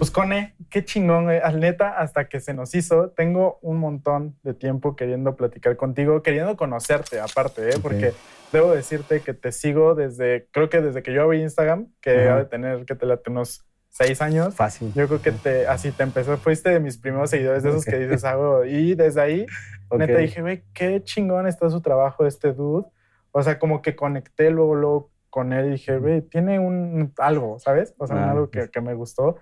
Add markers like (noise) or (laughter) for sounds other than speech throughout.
Pues Cone, qué chingón, güey. Al neta, hasta que se nos hizo, tengo un montón de tiempo queriendo platicar contigo, queriendo conocerte aparte, ¿eh? Porque debo decirte que te sigo desde, creo que desde que yo abrí Instagram, que Ajá. ha de tener, que te late unos seis años. Fácil. Yo creo que te, así te empezó, fuiste de mis primeros seguidores, de esos Ok. que dices algo. Y desde ahí, Ok. neta, dije, güey, qué chingón está su trabajo este dude. O sea, como que conecté luego, luego con él y dije, güey, tiene un algo, ¿sabes? O sea, Ah, algo que, que me gustó.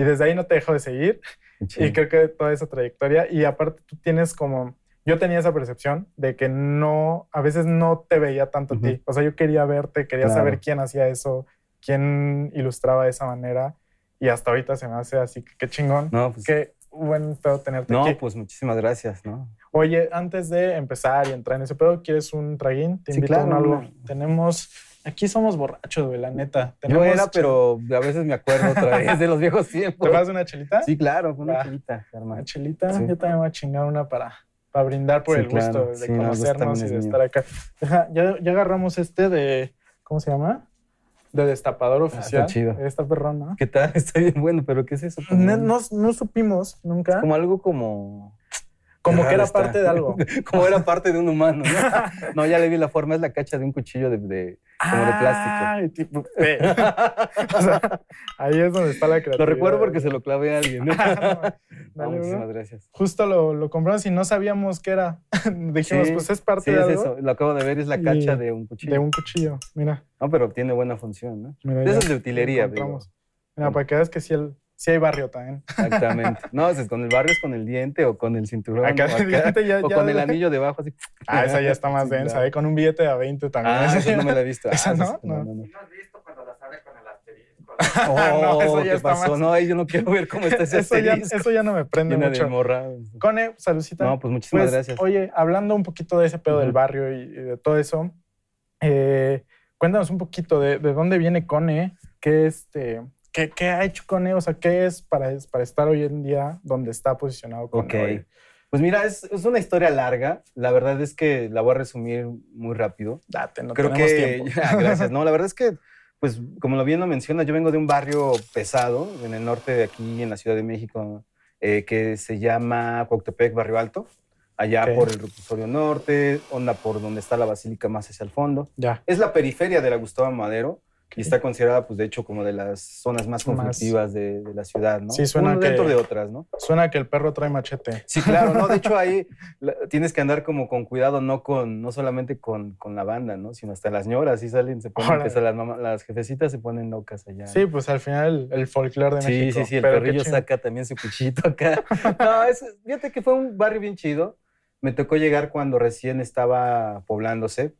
Y desde ahí no te dejo de seguir. Chido. Y creo que toda esa trayectoria. Y aparte, tú tienes como. Yo tenía esa percepción de que no, a veces no te veía tanto a Ujú. ti. O sea, yo quería verte, quería Claro. saber quién hacía eso, quién ilustraba de esa manera. Y hasta ahorita se me hace así que qué chingón. No, pues, Qué buen pedo tenerte no, aquí. pues muchísimas gracias, ¿no? Oye, antes de empezar y entrar en ese pedo, ¿quieres un traguín? Te Sí, invito a un claro, algo. una- Tenemos. Aquí somos borrachos, güey, la neta. Yo Tenemos era, pero a veces me acuerdo otra vez de los viejos tiempos. ¿Te vas una chelita? Sí, claro, una Va. chelita, hermano. Una chelita. Sí. Yo también voy a chingar una para, para brindar por Sí, el gusto de Sí, no, el gusto conocernos y de es estar acá. Deja, ya, ya agarramos este de. ¿Cómo se llama? De destapador oficial. Ah, chido. Está perrón, ¿no? ¿Qué tal? (laughs) Está bien bueno, pero ¿qué es eso? No, no, no supimos nunca. como algo como... Como que era está. parte de algo. (laughs) como era parte de un humano, ¿no? (laughs) No, ya le vi la forma, es la cacha de un cuchillo de... de- Como de plástico. Ay, tipo, (laughs) eh. O sea, ahí es donde está la creatividad. lo recuerdo porque se lo clavé a alguien. ¿no? Dale, No, muchísimas gracias. Justo lo, lo compramos y no sabíamos qué era. Dijimos, Sí, pues es parte Sí, de es algo. eso. Lo acabo de ver, es la Y- cacha de un cuchillo. De un cuchillo. Mira. No, pero tiene buena función, ¿no? mira De ya esas de utilería. Mira, para que veas que sí, el, sí hay barrio también. Exactamente. No, es con el barrio es con el diente o con el cinturón. Acá o, el diente ya- o ya- con el anillo debajo, así. Ah, esa ya está más Sí, densa, claro. ¿eh? Con un billete de a 20 también. Ah, esa no me la he visto. (laughs) Ah, ¿Esa no? No. no, no. ¿No has visto cuando las abre con el asterisco? (laughs) no, eso Oh, ya ¿qué está pasó? más- No, ahí yo no quiero ver cómo está ese eso, ya, eso ya no me prende de mucho. morra. Cone, saludcita. No, pues muchísimas Pues, gracias. Oye, hablando un poquito de ese pedo del barrio y, y de todo eso, eh, cuéntanos un poquito de, de dónde viene Cone, qué, este, qué, qué ha hecho Cone, o sea, qué es para, para estar hoy en día donde está posicionado Cone. Ok. hoy? Pues mira, es, es una historia larga. La verdad es que la voy a resumir muy rápido. Date, no Creo tenemos que. tiempo. (laughs) Ya, gracias. (laughs) No, la verdad es que, pues, como lo bien lo mencionas, yo vengo de un barrio pesado en el norte de aquí, en la Ciudad de México, eh, que se llama Cuautepec, Barrio Alto. Allá Ok. por el reclusorio norte, onda por donde está la basílica más hacia el fondo. Ya. Es la periferia de la Gustavo Madero Ok. y está considerada, pues, de hecho, como de las zonas más Más- conflictivas de, de la ciudad, ¿no? Sí, suena Uno dentro que- de otras, ¿no? Suena que el perro trae machete. Sí, claro, ¿no? De hecho, ahí (laughs) tienes que andar como con cuidado, no con, no solamente con, con la banda, ¿no? Sino hasta las ñoras, sí salen, se ponen, que se las, mamá- las jefecitas se ponen locas allá. Sí, pues al final el, el folclore de Sí, México. sí, sí, el Pero qué perrillo saca también su cuchillito acá. (laughs) No, es, fíjate que fue un barrio bien chido. Me tocó llegar cuando recién estaba poblándose.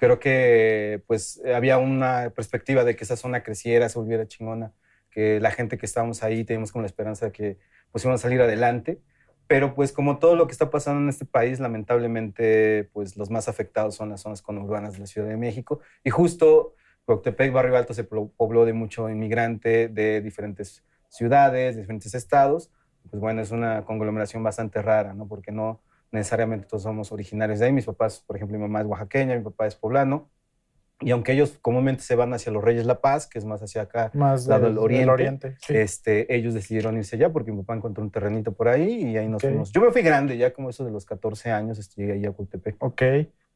Creo que pues había una perspectiva de que esa zona creciera, se volviera chingona, que la gente que estábamos ahí teníamos como la esperanza de que pues íbamos a salir adelante. Pero pues como todo lo que está pasando en este país, lamentablemente pues los más afectados son las zonas conurbanas de la Ciudad de México. Y justo Cuautepec, Barrio Alto, se pobló de mucho inmigrante de diferentes ciudades, de diferentes estados. Pues bueno, es una conglomeración bastante rara, ¿no? Porque no necesariamente todos somos originarios de ahí. Mis papás, por ejemplo, mi mamá es oaxaqueña, mi papá es poblano. Y aunque ellos comúnmente se van hacia los Reyes La Paz, que es más hacia acá, Más lado del, oriente. del oriente. sí. este, ellos decidieron irse allá porque mi papá encontró un terrenito por ahí y ahí nos fuimos. Yo me fui grande, ya como eso de los 14 años, este, llegué ahí a Cultepec. Ok.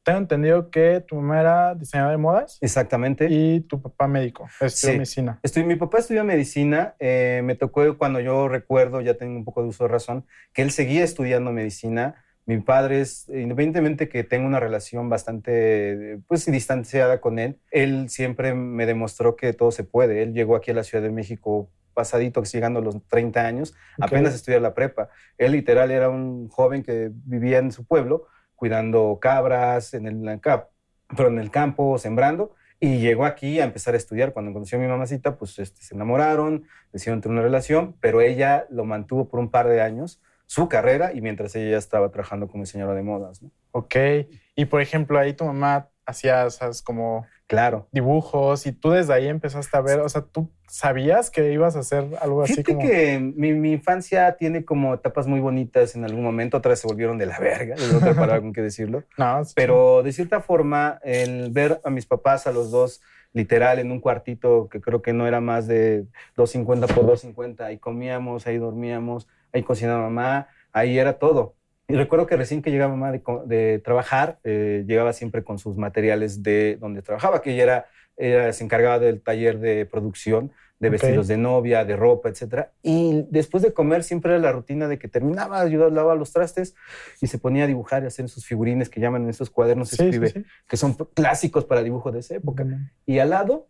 Tengo entendido que tu mamá era diseñadora de modas Exactamente. y tu papá médico. Estudió Sí. medicina. Estoy, mi papá estudió medicina. eh, me tocó cuando yo recuerdo, ya tengo un poco de uso de razón, que él seguía estudiando medicina. Mi padre es, independientemente que tenga una relación bastante, pues, distanciada con él, él siempre me demostró que todo se puede. Él llegó aquí a la Ciudad de México pasadito, llegando a los 30 años, Ok. apenas estudiar la prepa. Él literal era un joven que vivía en su pueblo, cuidando cabras, en el, pero en el campo, sembrando, y llegó aquí a empezar a estudiar. Cuando conoció a mi mamacita, pues este, se enamoraron, decidieron tener una relación, pero ella lo mantuvo por un par de años, su carrera, y mientras ella ya estaba trabajando como diseñadora de modas. ¿no? Ok. Y por ejemplo, ahí tu mamá hacía, ¿sabes? Como Claro. dibujos y tú desde ahí empezaste a ver, o sea, tú sabías que ibas a hacer algo así como... que mi, mi infancia tiene como etapas muy bonitas en algún momento, otras se volvieron de la verga, es otra palabra con que decirlo. (laughs) No, sí. Pero de cierta forma, el ver a mis papás, a los dos, literal, en un cuartito que creo que no era más de 250 por 250, ahí comíamos, ahí dormíamos, ahí cocinaba mamá, ahí era todo. Y recuerdo que recién que llegaba mamá de, de trabajar, eh, llegaba siempre con sus materiales de donde trabajaba, que ella era, era- se encargaba del taller de producción de Ok. vestidos de novia, de ropa, etcétera. Y después de comer siempre era la rutina de que terminaba, ayudaba, lavaba los trastes y se ponía a dibujar y a hacer sus figurines que llaman en esos cuadernos Sí, sí, escribe, sí. que son clásicos para dibujo de esa época. Y al lado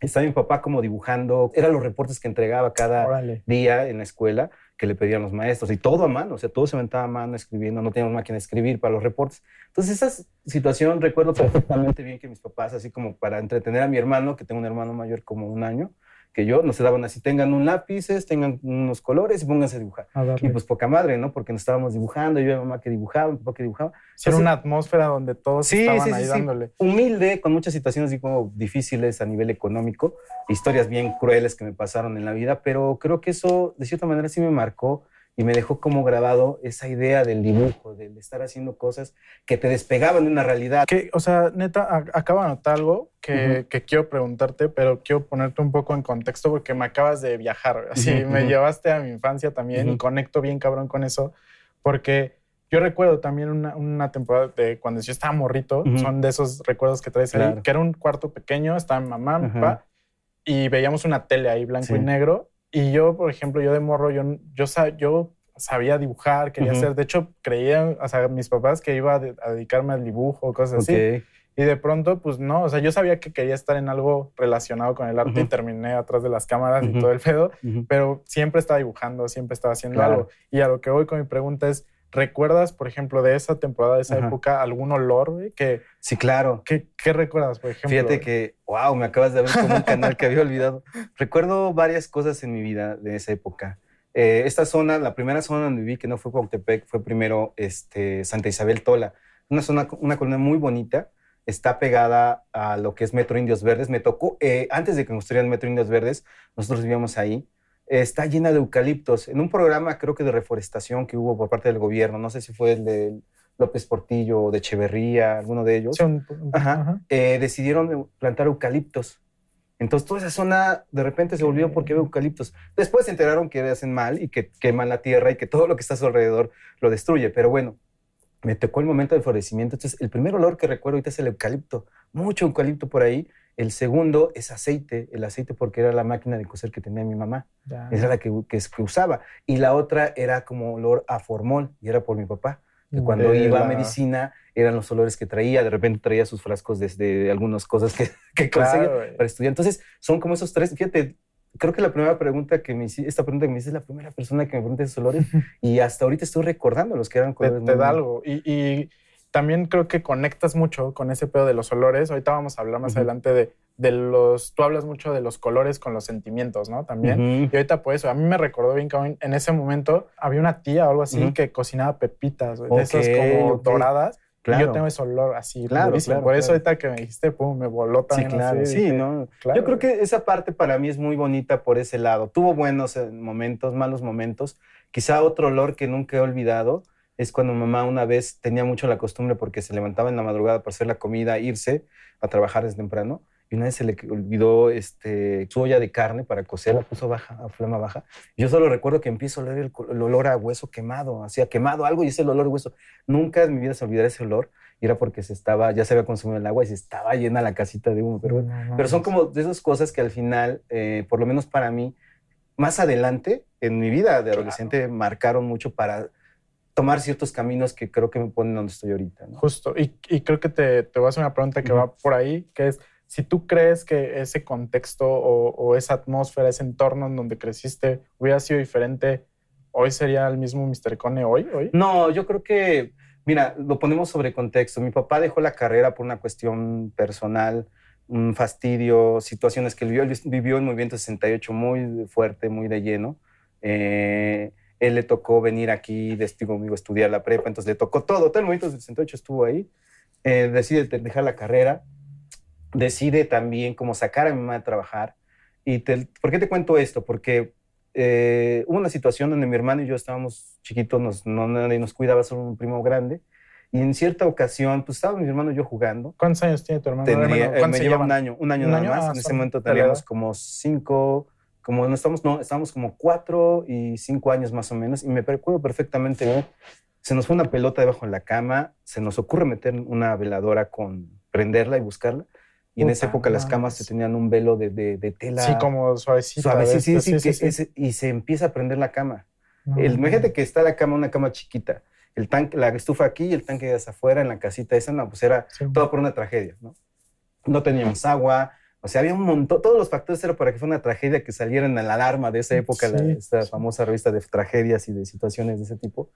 estaba mi papá como dibujando, eran los reportes que entregaba cada Órale. día en la escuela que le pedían los maestros y todo a mano, o sea, todo se aventaba a mano escribiendo, no teníamos máquina de escribir para los reportes. Entonces, esa situación recuerdo perfectamente bien que mis papás, así como para entretener a mi hermano, que tengo un hermano mayor como un año, que yo, nos daban así, tengan un lápices, tengan unos colores y pónganse a dibujar. A. Y pues poca madre, ¿no? Porque nos estábamos dibujando, yo y mi mamá que dibujaba, mi papá que dibujaba. Sí, era una atmósfera donde todos Sí, estaban sí, sí, dándole. humilde, con muchas situaciones digo, difíciles a nivel económico, historias bien crueles que me pasaron en la vida, pero creo que eso de cierta manera sí me marcó y me dejó como grabado esa idea del dibujo, del estar haciendo cosas que te despegaban de una realidad. Que, o sea, neta, a- acabo de anotar algo que, Ujú. que quiero preguntarte, pero quiero ponerte un poco en contexto porque me acabas de viajar. Así, Ujú, me ujú. llevaste a mi infancia también y Ujú. conecto bien cabrón con eso, porque yo recuerdo también una, una temporada de cuando yo estaba morrito, son de esos recuerdos que traes ahí, Claro. que era un cuarto pequeño, estaba mi mamá, mi papá, y veíamos una tele ahí blanco Sí. y negro. Y yo, por ejemplo, yo de morro, yo, yo, sa- yo sabía dibujar, quería hacer, de hecho, creían, o sea, mis papás que iba a, de- a dedicarme al dibujo, cosas así. Ok. Y de pronto, pues no, o sea, yo sabía que quería estar en algo relacionado con el arte y terminé atrás de las cámaras y Ujú. todo el pedo, pero siempre estaba dibujando, siempre estaba haciendo Claro. algo. Y a lo que voy con mi pregunta es, ¿recuerdas, por ejemplo, de esa temporada, de esa Ajá. época, algún olor, güey? ¿Qué, Sí, claro. qué, recuerdas, por ejemplo? Fíjate güey? que, wow, me acabas de ver como un canal que había olvidado. Recuerdo varias cosas en mi vida de esa época. Eh, esta zona, la primera zona donde viví, que no fue Cuautepec, fue primero este, Santa Isabel Tola. Una zona, una colonia muy bonita. Está pegada a lo que es Metro Indios Verdes. Me tocó, eh, antes de que construyeran Metro Indios Verdes, nosotros vivíamos ahí. Está llena de eucaliptos. En un programa, creo que de reforestación que hubo por parte del gobierno, no sé si fue el de López Portillo o de Echeverría, alguno de ellos un- Ajá. ajá. eh, decidieron plantar eucaliptos. Entonces toda esa zona de repente se volvió porque había eucaliptos. Después se enteraron que hacen mal y que queman la tierra y que todo lo que está a su alrededor lo destruye. Pero bueno, me tocó el momento de florecimiento. Entonces el primer olor que recuerdo ahorita es el eucalipto. Mucho eucalipto por ahí. El segundo es aceite. El aceite porque era la máquina de coser que tenía mi mamá. Ya. Esa era la que, que, que usaba. Y la otra era como olor a formol y era por mi papá que cuando De iba a medicina eran los olores que traía, de repente traía sus frascos desde algunas cosas que, (laughs) que conseguía Claro, para estudiar. Entonces, son como esos tres, fíjate, creo que la primera pregunta que me hiciste, esta pregunta que me hiciste es la primera persona que me pregunta esos olores (laughs) y hasta ahorita estoy recordando los que eran te, colores. te muy- da algo. Y, y también creo que conectas mucho con ese pedo de los olores. Ahorita vamos a hablar más Ujú. adelante de, de los... Tú hablas mucho de los colores con los sentimientos, ¿no? También. Ujú. Y ahorita por eso, a mí me recordó bien que en ese momento había una tía o algo así Ujú. que cocinaba pepitas, güey, Ok, de esas como ok. doradas. Y Claro. yo tengo ese olor así, Claro, claro, Por eso claro. ahorita que me dijiste, pum, me voló Sí, también claro, así. sí, dije, ¿no? claro. Yo creo que esa parte para mí es muy bonita por ese lado. Tuvo buenos eh, momentos, malos momentos. Quizá otro olor que nunca he olvidado es cuando mamá una vez tenía mucho la costumbre porque se levantaba en la madrugada para hacer la comida, irse a trabajar desde temprano. Y una vez se le olvidó este, su olla de carne para cocer, la puso baja, a flama baja. Yo solo recuerdo que empiezo a oler el, olor a hueso quemado, hacía quemado algo y ese el olor de hueso. Nunca en mi vida se olvidará ese olor. Y era porque se estaba, ya se había consumido el agua y se estaba llena la casita de humo. Pero bueno, No, no, pero son como de esas cosas que al final, eh, por lo menos para mí, más adelante en mi vida de adolescente marcaron mucho para tomar ciertos caminos que creo que me ponen donde estoy ahorita. ¿no? Justo. Y, y creo que te, te voy a hacer una pregunta que Ujú. va por ahí, que es, si tú crees que ese contexto o, o esa atmósfera, ese entorno en donde creciste hubiera sido diferente, ¿hoy sería el mismo Mr. Cone hoy? hoy? No, yo creo que, mira, lo ponemos sobre contexto. Mi papá dejó la carrera por una cuestión personal, un fastidio, situaciones que él vivió. Vivió el movimiento 68 muy fuerte, muy de lleno. Eh, él le tocó venir aquí, de digo, conmigo, a estudiar la prepa, entonces le tocó todo. Todo el movimiento 68 estuvo ahí. Eh, decide dejar la carrera decide también como sacar a mi mamá de trabajar. Y te- ¿Por qué te cuento esto? Porque eh, hubo una situación donde mi hermano y yo estábamos chiquitos, nos, no, nadie nos cuidaba, solo un primo grande. Y en cierta ocasión, pues estaba mi hermano y yo jugando. ¿Cuántos años tiene tu hermano? Tenía, eh, ¿cuántos me lleva un año, un año ¿Un nada año? más. Ah, en ese momento teníamos como cinco, como no estamos, no, estábamos como cuatro y cinco años más o menos. Y me recuerdo perfectamente bien. Se nos fue una pelota debajo de la cama, se nos ocurre meter una veladora con prenderla y buscarla. Y en Puta esa época las camas se tenían un velo de, de, de tela. Sí, como suavecita. suave, sí, sí, sí, que ese- y se empieza a prender la cama. No, El, imagínate que está la cama, una cama chiquita. El tanque, la estufa aquí y el tanque de afuera en la casita esa, no, pues era Sí. todo por una tragedia, ¿no? No teníamos agua, o sea, había un montón, todos los factores eran para que fuera una tragedia que salieran en la alarma de esa época, la- Sí, esta sí. famosa revista de tragedias y de situaciones de ese tipo.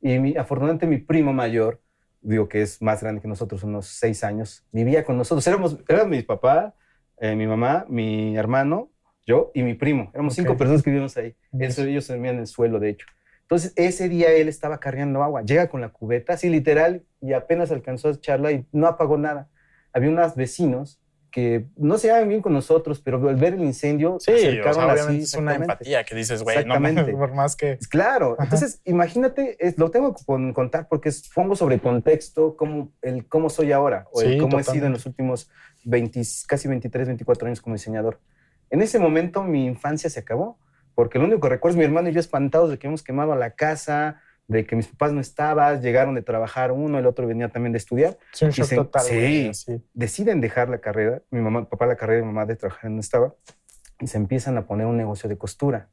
Y mi, afortunadamente mi primo mayor, digo que es más grande que nosotros, unos seis años, vivía con nosotros. Éramos, eran mi papá, eh, mi mamá, mi hermano, yo y mi primo. Éramos cinco personas que vivíamos ahí. Eso, ellos dormían en el suelo, de hecho. Entonces, ese día él estaba cargando agua. Llega con la cubeta, así literal, y apenas alcanzó a echarla y no apagó nada. Había unos vecinos que no se llevaban bien con nosotros, pero al ver el incendio, Sí, o sea, acercaron así, obviamente es una empatía que dices, güey, no por más que... Claro, Ajá. entonces imagínate, es- lo tengo que contar porque es, pongo sobre contexto cómo, el, cómo soy ahora o el cómo he sido en los últimos 20, casi 23, 24 años como diseñador. En ese momento mi infancia se acabó porque lo único que recuerdo es mi hermano y yo espantados de que hemos quemado la casa, de que mis papás no estaban, llegaron de trabajar uno, el otro venía también de estudiar. Sí, Dicen, total, sí. así. Deciden dejar la carrera, mi mamá, papá la carrera, mi mamá de trabajar no estaba, y se empiezan a poner un negocio de costura.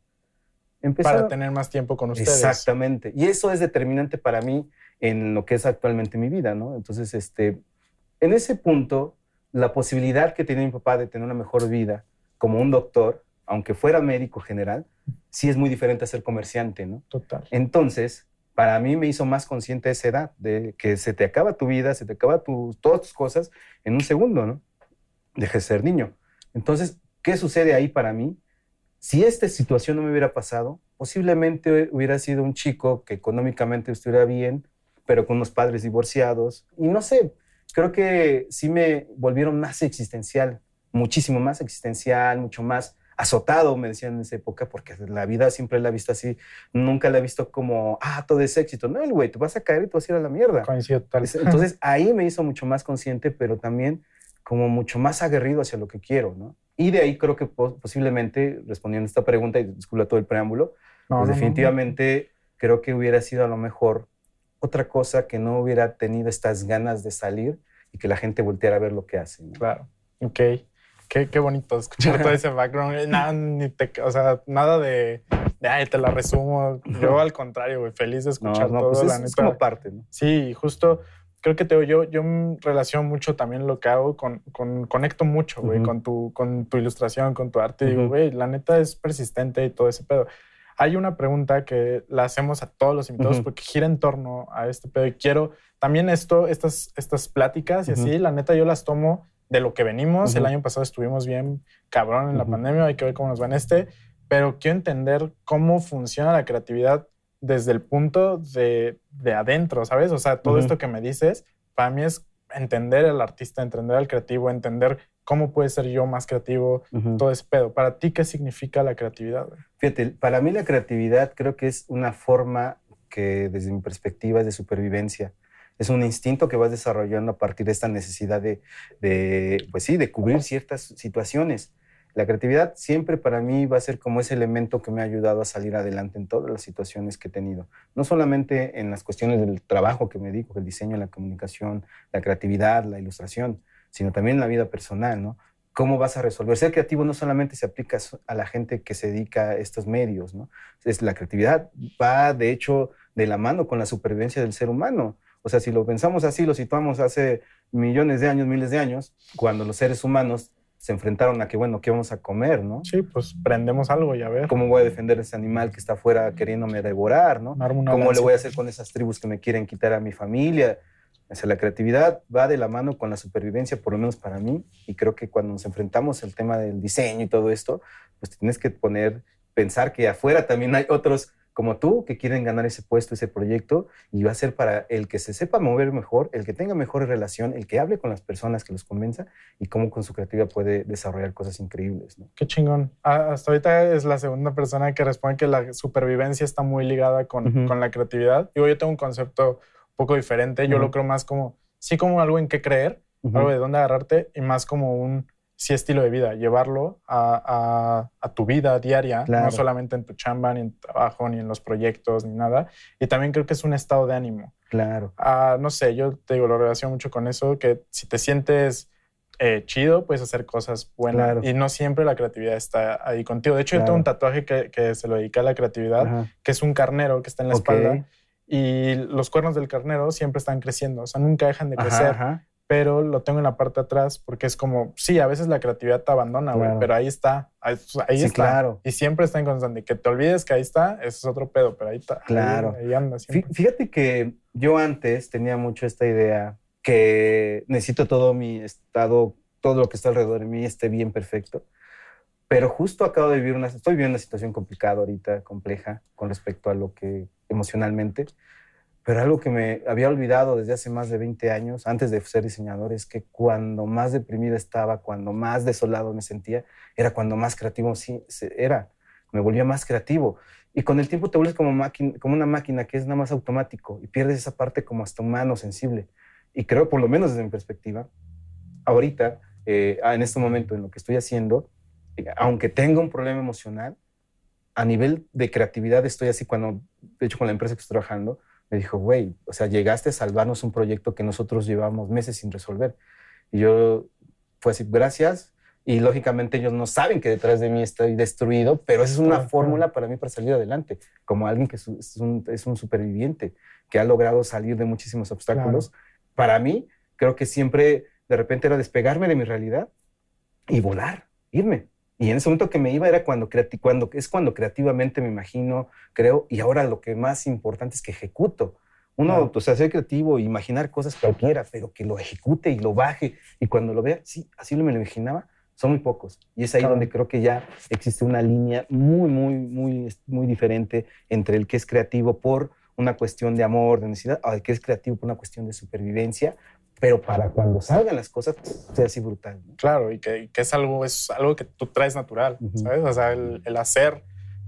Para tener más tiempo con ustedes. Exactamente. Y eso es determinante para mí en lo que es actualmente mi vida, ¿no? Entonces, este, en ese punto, la posibilidad que tenía mi papá de tener una mejor vida como un doctor, aunque fuera médico general, sí es muy diferente a ser comerciante, ¿no? Total. Entonces, para mí me hizo más consciente esa edad, de que se te acaba tu vida, se te acaba tu, todas tus cosas en un segundo, ¿no? Deje de ser niño. Entonces, ¿qué sucede ahí para mí? Si esta situación no me hubiera pasado, posiblemente hubiera sido un chico que económicamente estuviera bien, pero con unos padres divorciados. Y no sé, creo que sí me volvieron más existencial, muchísimo más existencial, mucho más azotado, me decían en esa época, porque la vida siempre la he visto así, nunca la he visto como, ah, todo es éxito. No, el güey, te vas a caer y te vas a ir a la mierda. Coincido Entonces ahí me hizo mucho más consciente, pero también como mucho más aguerrido hacia lo que quiero, ¿no? Y de ahí creo que pos- posiblemente, respondiendo a esta pregunta y disculpa todo el preámbulo, No, pues no, no, definitivamente creo que hubiera sido a lo mejor otra cosa que no hubiera tenido estas ganas de salir y que la gente volteara a ver lo que hace. ¿no? no. Claro. Ok. Qué, qué bonito escuchar todo ese background. Eh, Nada, ni te- o sea, nada de, de, ay, te la resumo. Yo al contrario, güey, feliz de No, escuchar no, todo, pues la es, es neta. como parte, ¿no? Sí, justo creo que te digo, yo, yo relaciono mucho también lo que hago con, con conecto mucho, güey, Ujú. con, tu, con tu ilustración, con tu arte. Digo, Ujú. güey, la neta es persistente y todo ese pedo. Hay una pregunta que la hacemos a todos los invitados Ujú. porque gira en torno a este pedo y quiero también esto, estas, estas pláticas y así, la neta yo las tomo de lo que venimos. El año pasado estuvimos bien cabrón en la pandemia, hay que ver cómo nos va en este, pero quiero entender cómo funciona la creatividad desde el punto de, de adentro, ¿sabes? O sea, todo esto que me dices, para mí es entender al artista, entender al creativo, entender cómo puede ser yo más creativo, todo ese pedo. Para ti, ¿qué significa la creatividad? güey? Fíjate, para mí la creatividad creo que es una forma que desde mi perspectiva es de supervivencia. Es un instinto que vas desarrollando a partir de esta necesidad de, pues sí, de cubrir ciertas situaciones. La creatividad siempre para mí va a ser como ese elemento que me ha ayudado a salir adelante en todas las situaciones que he tenido. No solamente en las cuestiones del trabajo que me dedico, el diseño, la comunicación, la creatividad, la ilustración, sino también en la vida personal, ¿no? ¿Cómo vas a resolver? Ser creativo no solamente se aplica a la gente que se dedica a estos medios, ¿no? Es, la creatividad va, de hecho, de la mano con la supervivencia del ser humano. O sea, si lo pensamos así, lo situamos hace millones de años, miles de años, cuando los seres humanos se enfrentaron a que, bueno, ¿qué vamos a comer, no? Sí, pues prendemos algo y a ver. ¿Cómo voy a defender a ese animal que está afuera queriéndome devorar, no? una ¿Cómo le voy a hacer con esas tribus que me quieren quitar a mi familia? O sea, la creatividad va de la mano con la supervivencia, por lo menos para mí, y creo que cuando nos enfrentamos al tema del diseño y todo esto, pues tienes que poner, pensar que afuera también hay otros como tú que quieren ganar ese puesto, ese proyecto, y va a ser para el que se sepa mover mejor, el que tenga mejor relación, el que hable con las personas, que los convenza y cómo con su creatividad puede desarrollar cosas increíbles. ¿no? Qué chingón. Ah, hasta ahorita es la segunda persona que responde que la supervivencia está muy ligada con, Ujú. con la creatividad. Digo, yo tengo un concepto un poco diferente. Yo Ujú. lo creo más como, sí como algo en qué creer, Ujú. algo de dónde agarrarte y más como un sí estilo de vida, llevarlo a, a- a tu vida diaria, Claro. no solamente en tu chamba, ni en tu trabajo, ni en los proyectos, ni nada. Y también creo que es un estado de ánimo. Claro. Ah, no sé, yo te digo, lo relaciono mucho con eso, que si te sientes eh, chido, puedes hacer cosas buenas. Claro. Y no siempre la creatividad está ahí contigo. De hecho, yo tengo un tatuaje que, que se lo dedica a la creatividad, Ajá. que es un carnero que está en la espalda. Y los cuernos del carnero siempre están creciendo, o sea, nunca dejan de Ajá, crecer. ajá. Pero lo tengo en la parte de atrás porque es como, sí, a veces la creatividad te abandona, güey, Claro. pero ahí está, ahí, ahí Sí, está. claro. Y siempre está en constante. Que te olvides que ahí está, eso es otro pedo, pero ahí está. Claro. Ahí, anda Fí- siempre. Fíjate que yo antes tenía mucho esta idea que necesito todo mi estado, todo lo que está alrededor de mí esté bien perfecto. Pero justo acabo de vivir una, estoy viviendo una situación complicada ahorita, compleja, con respecto a lo que emocionalmente. Pero algo que me había olvidado desde hace más de 20 años, antes de ser diseñador, es que cuando más deprimido estaba, cuando más desolado me sentía, era cuando más creativo sí, era. Me volvía más creativo. Y con el tiempo te vuelves como, una máquina que es nada más automático y pierdes esa parte como hasta humano, sensible. Y creo, por lo menos desde mi perspectiva, ahorita, eh, en este momento en lo que estoy haciendo, eh, aunque tenga un problema emocional, a nivel de creatividad estoy así cuando, de hecho con la empresa que estoy trabajando, me dijo, güey, o sea, llegaste a salvarnos un proyecto que nosotros llevamos meses sin resolver. Y yo fue así, gracias. Y lógicamente ellos no saben que detrás de mí estoy destruido, pero esa es una fórmula para mí para salir adelante, como alguien que es un- es un, es un superviviente, que ha logrado salir de muchísimos obstáculos. Para mí, creo que siempre de repente era despegarme de mi realidad y volar, irme. Y en ese momento que me iba era cuando, cuando es cuando creativamente me imagino, creo, y ahora lo que más importante es que ejecuto. Uno, Claro. o sea, ser creativo, imaginar cosas cualquiera, pero que lo ejecute y lo baje. Y cuando lo vea, sí, así me lo imaginaba, son muy pocos. Y es ahí Claro. donde creo que ya existe una línea muy, muy, muy, muy diferente entre el que es creativo por una cuestión de amor, de necesidad, al que es creativo por una cuestión de supervivencia, pero para cuando salgan las cosas, sea así brutal. ¿no? Claro, y que, y que es, algo, es algo que tú traes natural, Ujú. ¿sabes? O sea, el, el hacer,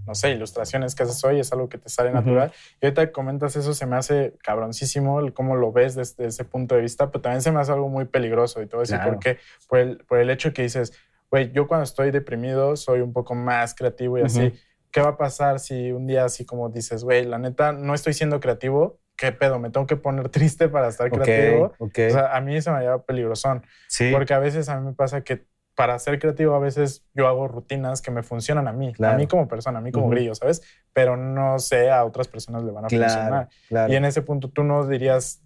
no sé, ilustraciones que haces hoy es algo que te sale Ujú. natural. Y ahorita que comentas eso, se me hace cabroncísimo el cómo lo ves desde ese punto de vista, pero también se me hace algo muy peligroso. Y a decir Claro. por qué. Por el, por el hecho que dices, güey, yo cuando estoy deprimido soy un poco más creativo y así. Ujú. ¿Qué va a pasar si un día así como dices, güey, la neta, no estoy siendo creativo? ¿Qué pedo? ¿Me tengo que poner (laughs) triste para estar Ok, creativo? ok. O sea, a mí se me lleva peligrosón. sí, Porque a veces a mí me pasa que para ser creativo a veces yo hago rutinas que me funcionan a mí, Claro. a mí como persona, a mí como Ujú. grillo, ¿sabes? Pero no sé, a otras personas le van a claro, funcionar. claro. Y en ese punto tú no dirías,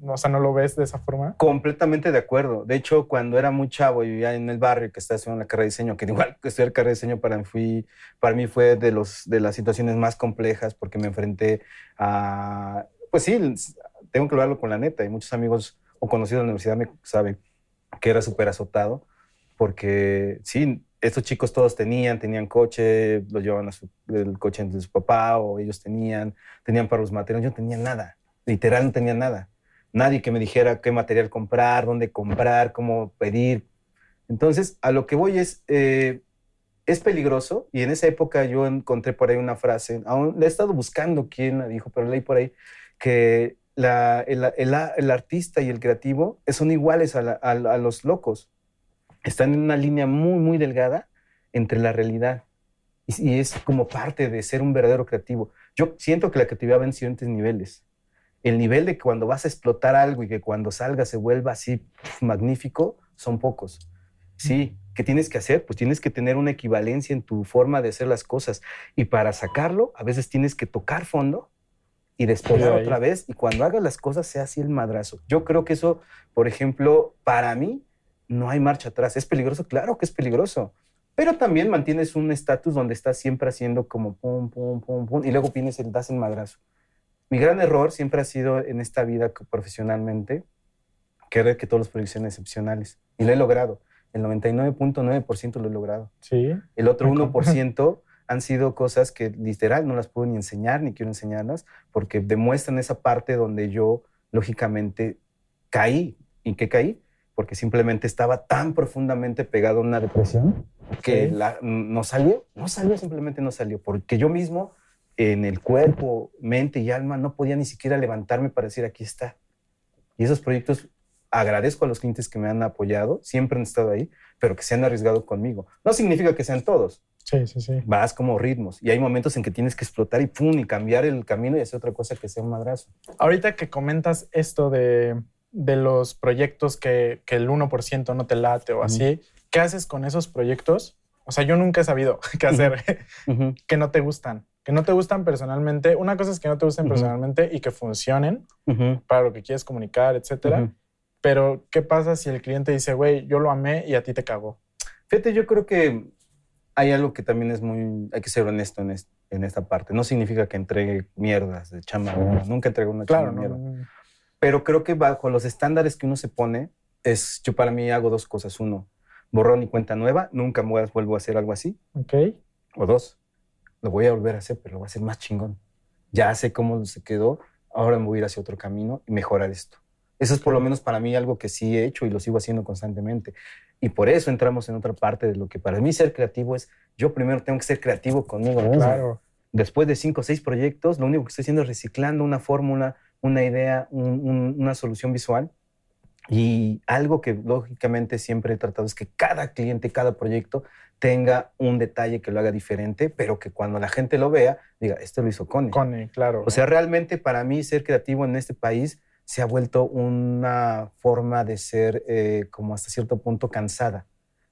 o sea, no lo ves de esa forma. Completamente de acuerdo. De hecho, cuando era muy chavo y vivía en el barrio que estaba estudiando la carrera de diseño, que igual (laughs) que estudiar carrera de diseño para mí, fui, para mí fue de, los, de las situaciones más complejas porque me enfrenté a, pues sí, tengo que hablarlo con la neta y muchos amigos o conocidos de la universidad me saben que era súper azotado porque sí, estos chicos todos tenían, tenían coche, los llevaban a su, el coche de su papá o ellos tenían, tenían para los materiales, yo no tenía nada, literal no tenía nada nadie que me dijera qué material comprar, dónde comprar, cómo pedir. Entonces, a lo que voy es, eh, es peligroso y en esa época yo encontré por ahí una frase, aún le he estado buscando quién la dijo, pero leí por ahí que el, el- artista y el creativo son iguales a, los locos. Están en una línea muy, muy delgada entre la realidad y, es como parte de ser un verdadero creativo. Yo siento que la creatividad va en siguientes niveles el nivel de que cuando vas a explotar algo y que cuando salga se vuelva así magnífico, son pocos. Sí, ¿qué tienes que hacer? Pues tienes que tener una equivalencia en tu forma de hacer las cosas. Y para sacarlo, a veces tienes que tocar fondo y despegar De ahí. otra vez. Y cuando hagas las cosas, sea así el madrazo. Yo creo que eso, por ejemplo, para mí, no hay marcha atrás. ¿Es peligroso? Claro que es peligroso. Pero también mantienes un estatus donde estás siempre haciendo como pum, pum, pum, pum, y luego vienes el das el madrazo. Mi gran error siempre ha sido en esta vida profesionalmente querer que todos los proyectos sean excepcionales. Y lo he logrado. El 99.9% lo he logrado. Sí. El otro Ajá. 1% han sido cosas que literal no las puedo ni enseñar ni quiero enseñarlas porque demuestran esa parte donde yo lógicamente caí. ¿Y qué caí? Porque simplemente estaba tan profundamente pegado a una depresión que Sí. la- no salió, no salió, simplemente no salió, porque yo mismo en el cuerpo, mente y alma no podía ni siquiera levantarme para decir aquí está. Y esos proyectos agradezco a los clientes que me han apoyado, siempre han estado ahí, pero que se han arriesgado conmigo. No significa que sean todos, Sí, sí, sí. vas como ritmos y hay momentos en que tienes que explotar y pum, y cambiar el camino y hacer otra cosa que sea un madrazo. Ahorita que comentas esto de, de los proyectos que, que el 1% no te late o Ujú. así, ¿qué haces con esos proyectos? O sea, yo nunca he sabido (laughs) qué hacer, Ujú, (laughs) que no te gustan, que no te gustan personalmente. Una cosa es que no te gusten Ujú. personalmente y que funcionen para lo que quieres comunicar, etcétera. Pero, ¿qué pasa si el cliente dice, güey, yo lo amé y a ti te cagó? Fíjate, yo creo que hay algo que también es muy, hay que ser honesto en, es- en esta parte. No significa que entregue mierdas de chamba. ¿no? Nunca entrego una Claro, chamba ¿no? mierda. Pero creo que bajo los estándares que uno se pone, es, yo para mí hago dos cosas. Uno, borrón y cuenta nueva. Nunca más vuelvo a hacer algo así. Ok. O dos, lo voy a volver a hacer, pero lo voy a hacer más chingón. Ya sé cómo se quedó, ahora me voy a ir hacia otro camino y mejorar esto. Eso es por lo menos para mí algo que sí he hecho y lo sigo haciendo constantemente. Y por eso entramos en otra parte de lo que para mí ser creativo es, yo primero tengo que ser creativo conmigo mismo. Claro. Después de cinco o seis proyectos, lo único que estoy haciendo es reciclando una fórmula, una idea, un- un- una solución visual. Y algo que lógicamente siempre he tratado es que cada cliente, cada proyecto tenga un detalle que lo haga diferente, pero que cuando la gente lo vea, diga, esto lo hizo Cone. Cone, claro. O sea, realmente para mí ser creativo en este país se ha vuelto una forma de ser eh, como hasta cierto punto cansada.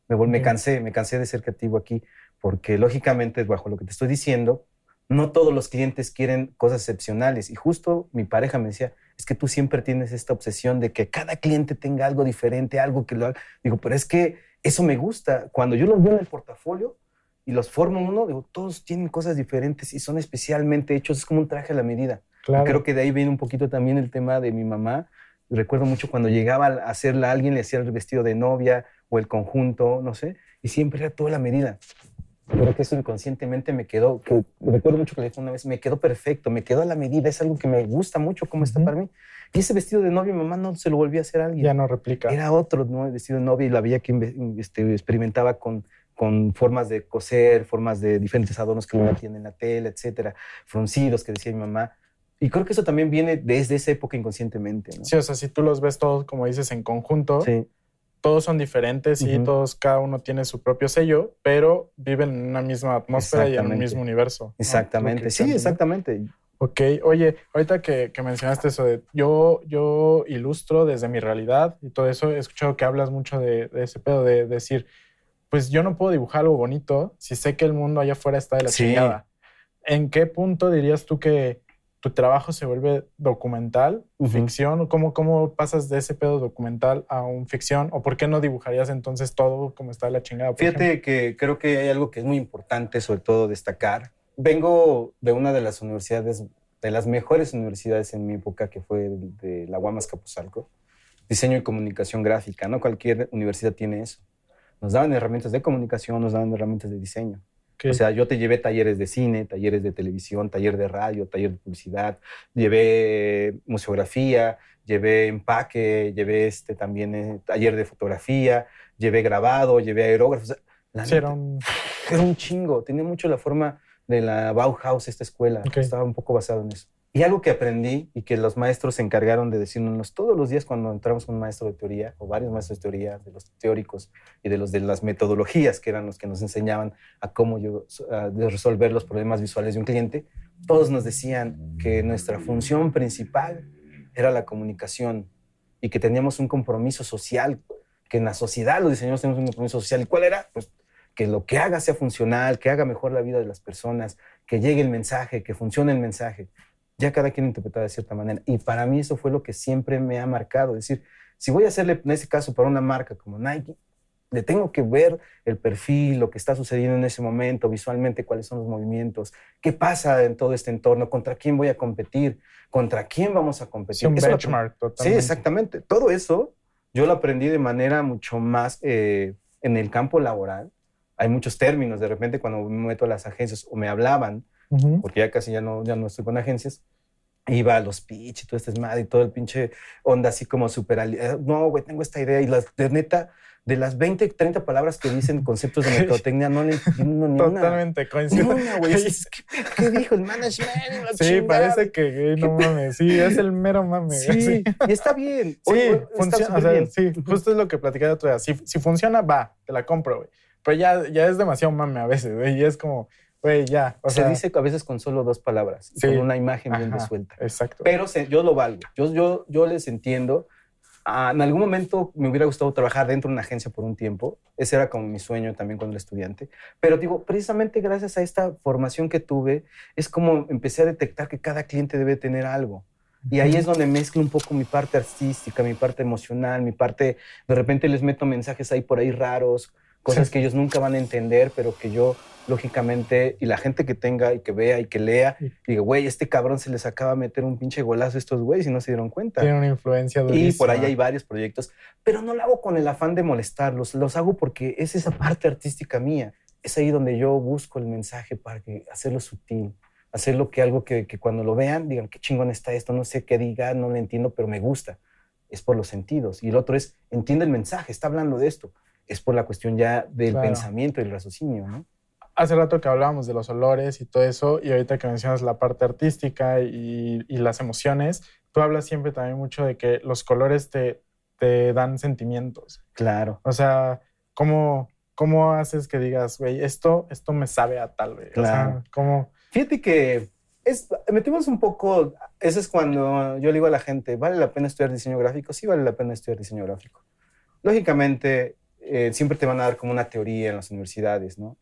Me, me cansé, me cansé de ser creativo aquí, porque lógicamente, bajo lo que te estoy diciendo, no todos los clientes quieren cosas excepcionales. Y justo mi pareja me decía, es que tú siempre tienes esta obsesión de que cada cliente tenga algo diferente, algo que lo haga. Digo, pero es que eso me gusta. Cuando yo los veo en el portafolio y los formo uno, digo, todos tienen cosas diferentes y son especialmente hechos. Es como un traje a la medida. Claro. Creo que de ahí viene un poquito también el tema de mi mamá. Recuerdo mucho cuando llegaba a hacerla a alguien, le hacía el vestido de novia o el conjunto, no sé, y siempre era toda la medida. Creo que eso inconscientemente me quedó, que recuerdo mucho que le dije una vez, me quedó perfecto, me quedó a la medida, es algo que me gusta mucho cómo está Ujú. para mí. Y ese vestido de novia, mamá no se lo volvió a hacer a alguien. ya no replica. Era otro ¿no? El vestido de novia y la veía que este, experimentaba con, con formas de coser, formas de diferentes adornos que no tienen en la tela, etcétera, fruncidos que decía mi mamá. Y creo que eso también viene desde esa época inconscientemente. ¿no? Sí, o sea, si tú los ves todos, como dices, en conjunto, Sí, todos son diferentes y todos, cada uno tiene su propio sello, pero viven en una misma atmósfera y en un mismo universo. exactamente. Sí, exactamente. Ok, oye, ahorita que, que mencionaste eso de yo, yo ilustro desde mi realidad y todo eso, he escuchado que hablas mucho de, de ese pedo de decir, pues yo no puedo dibujar algo bonito si sé que el mundo allá afuera está de la Sí. chingada. ¿En qué punto dirías tú que tu trabajo se vuelve documental, ficción? ¿Cómo, ¿Cómo pasas de ese pedo documental a un ficción? ¿O por qué no dibujarías entonces todo como está la chingada? ejemplo? Fíjate que creo que hay algo que es muy importante, sobre todo destacar. Vengo de una de las universidades, de las mejores universidades en mi época, que fue de la Guamas Capuzalco, diseño y comunicación gráfica. No cualquier universidad tiene eso. Nos daban herramientas de comunicación, nos daban herramientas de diseño. Que- O sea, yo te llevé talleres de cine, talleres de televisión, taller de radio, taller de publicidad, llevé museografía, llevé empaque, llevé este, también eh, taller de fotografía, llevé grabado, llevé aerógrafos. O sea, la sí, neta, era un- era un chingo. Tenía mucho la forma de la Bauhaus, esta escuela. Ok. Estaba un poco basado en eso. Y algo que aprendí y que los maestros se encargaron de decirnos todos los días cuando entramos con un maestro de teoría o varios maestros de teoría, de los teóricos y de los de las metodologías, que eran los que nos enseñaban a cómo yo, resolver los problemas visuales de un cliente, todos nos decían que nuestra función principal era la comunicación y que teníamos un compromiso social, que en la sociedad los diseñadores tenemos un compromiso social. ¿Y cuál era? Pues que lo que haga sea funcional, que haga mejor la vida de las personas, que llegue el mensaje, que funcione el mensaje. Ya cada quien interpretaba de cierta manera. Y para mí eso fue lo que siempre me ha marcado. Es decir, si voy a hacerle, en ese caso, para una marca como Nike, le tengo que ver el perfil, lo que está sucediendo en ese momento, visualmente, cuáles son los movimientos, qué pasa en todo este entorno, contra quién voy a competir, contra quién vamos a competir. sí, un Eso lo- benchmark Sí, totalmente. exactamente. Todo eso yo lo aprendí de manera mucho más eh, en el campo laboral, Hay muchos términos. De repente, cuando me meto a las agencias o me hablaban, Ujú. porque ya casi ya no, ya no estoy con agencias, iba a los pitch y todo este desmadre y todo el pinche onda así como súper... eh, No, güey, tengo esta idea. Y las, de neta, de las 20, 30 palabras que dicen conceptos de (laughs) mercadotecnia, no le entiendo ni una. Totalmente Ni coincido. una, güey. (laughs) Es- ¿Qué, qué dijo el management? Sí, chingada. parece que no mames. Sí, es el mero mame. Sí, y está bien. Sí, Oye, funciona. o sea, bien. sí, justo es lo que platicé el otro día. Si, si funciona, va, te la compro, güey. Pero ya, ya es demasiado mame a veces, güey. Y es como, güey, ya. O se sea, dice a veces con solo dos palabras, Sí. con una imagen bien resuelta. Exacto. Pero se- yo lo valgo. Yo, yo, yo les entiendo. Ah, en algún momento me hubiera gustado trabajar dentro de una agencia por un tiempo. Ese era como mi sueño también cuando era estudiante. Pero digo, precisamente gracias a esta formación que tuve, es como empecé a detectar que cada cliente debe tener algo. Y ahí es donde mezclo un poco mi parte artística, mi parte emocional, mi parte, de repente les meto mensajes ahí por ahí raros, cosas Sí. que ellos nunca van a entender, pero que yo, lógicamente, y la gente que tenga y que vea y que lea, Sí. digo, güey, este cabrón se les acaba de meter un pinche golazo a estos güeyes y no se dieron cuenta. Tiene una influencia Y durísima. por ahí hay varios proyectos, pero no lo hago con el afán de molestarlos, los hago porque es esa parte artística mía. Es ahí donde yo busco el mensaje para que, hacerlo sutil, hacerlo que algo que, que cuando lo vean digan, qué chingón está esto, no sé qué diga, no lo entiendo, pero me gusta. Es por los sentidos. Y el otro es, entiende el mensaje, está hablando de esto. Es por la cuestión ya del Claro. pensamiento y el raciocinio, ¿no? Hace rato que hablábamos de los olores y todo eso, y ahorita que mencionas la parte artística y, y las emociones, tú hablas siempre también mucho de que los colores te, te dan sentimientos. Claro. O sea, ¿cómo, cómo haces que digas, güey, esto, esto me sabe a tal, güey? O sea, Claro. ¿cómo? Fíjate que es, metimos un poco, eso es cuando yo le digo a la gente, ¿vale la pena estudiar diseño gráfico? Sí, vale la pena estudiar diseño gráfico. Lógicamente, eh, siempre te van a dar como una teoría en las universidades, ¿no?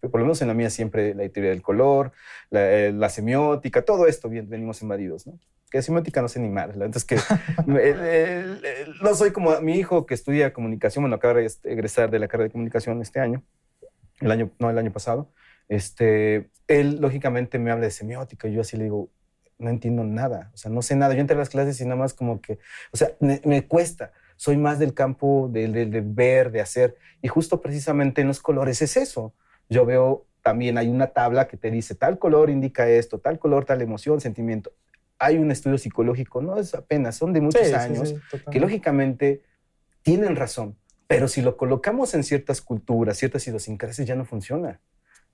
Por lo menos en la mía siempre la teoría del color, la, eh, la semiótica, todo esto bien, venimos invadidos, ¿no? Que semiótica no sé ni más, la verdad es que (laughs) no soy como mi hijo que estudia comunicación, bueno, acaba de egresar de la carrera de comunicación este año, el año, no, el año pasado, este, él lógicamente me habla de semiótica y yo así le digo, no entiendo nada, o sea, no sé nada. Yo entré a las clases y nada más como que, o sea, me, me cuesta. Soy más del campo de, de- de ver, de hacer. Y justo precisamente en los colores es eso. Yo veo también hay una tabla que te dice tal color indica esto, tal color, tal emoción, sentimiento. Hay un estudio psicológico, no es apenas, son de muchos Sí, años, sí, que lógicamente tienen razón. Pero si lo colocamos en ciertas culturas, ciertas idiosincrasias, ya no funciona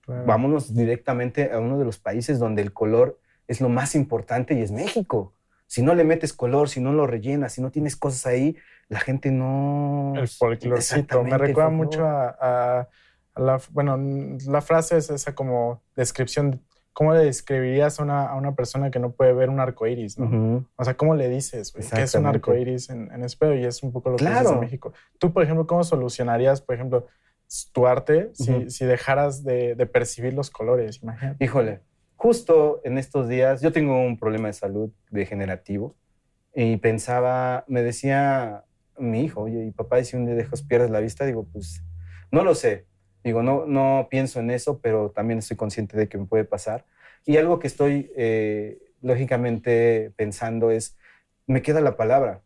Claro. vámonos directamente a uno de los países donde el color es lo más importante y es México. Si no le metes color, si no lo rellenas, si no tienes cosas ahí, la gente no... El folclorcito. Me recuerda mucho a, a- la, bueno, la frase es esa como descripción. ¿Cómo le describirías a una, a una persona que no puede ver un arco iris? ¿no? Ujú. O sea, ¿cómo le dices que es un arco iris en, en espejo? Y es un poco lo que dices Claro. en México. Tú, por ejemplo, ¿cómo solucionarías, por ejemplo, tu arte si, Ujú. si dejaras de, de percibir los colores? Imagínate. Híjole, justo en estos días, yo tengo un problema de salud degenerativo y pensaba, me decía mi hijo, oye, y papá, ¿y si un día dejas, pierdes la vista? Digo, pues, no lo sé. Digo, no, no pienso en eso, pero también estoy consciente de que me puede pasar. Y algo que estoy, eh, lógicamente, pensando es, me queda la palabra,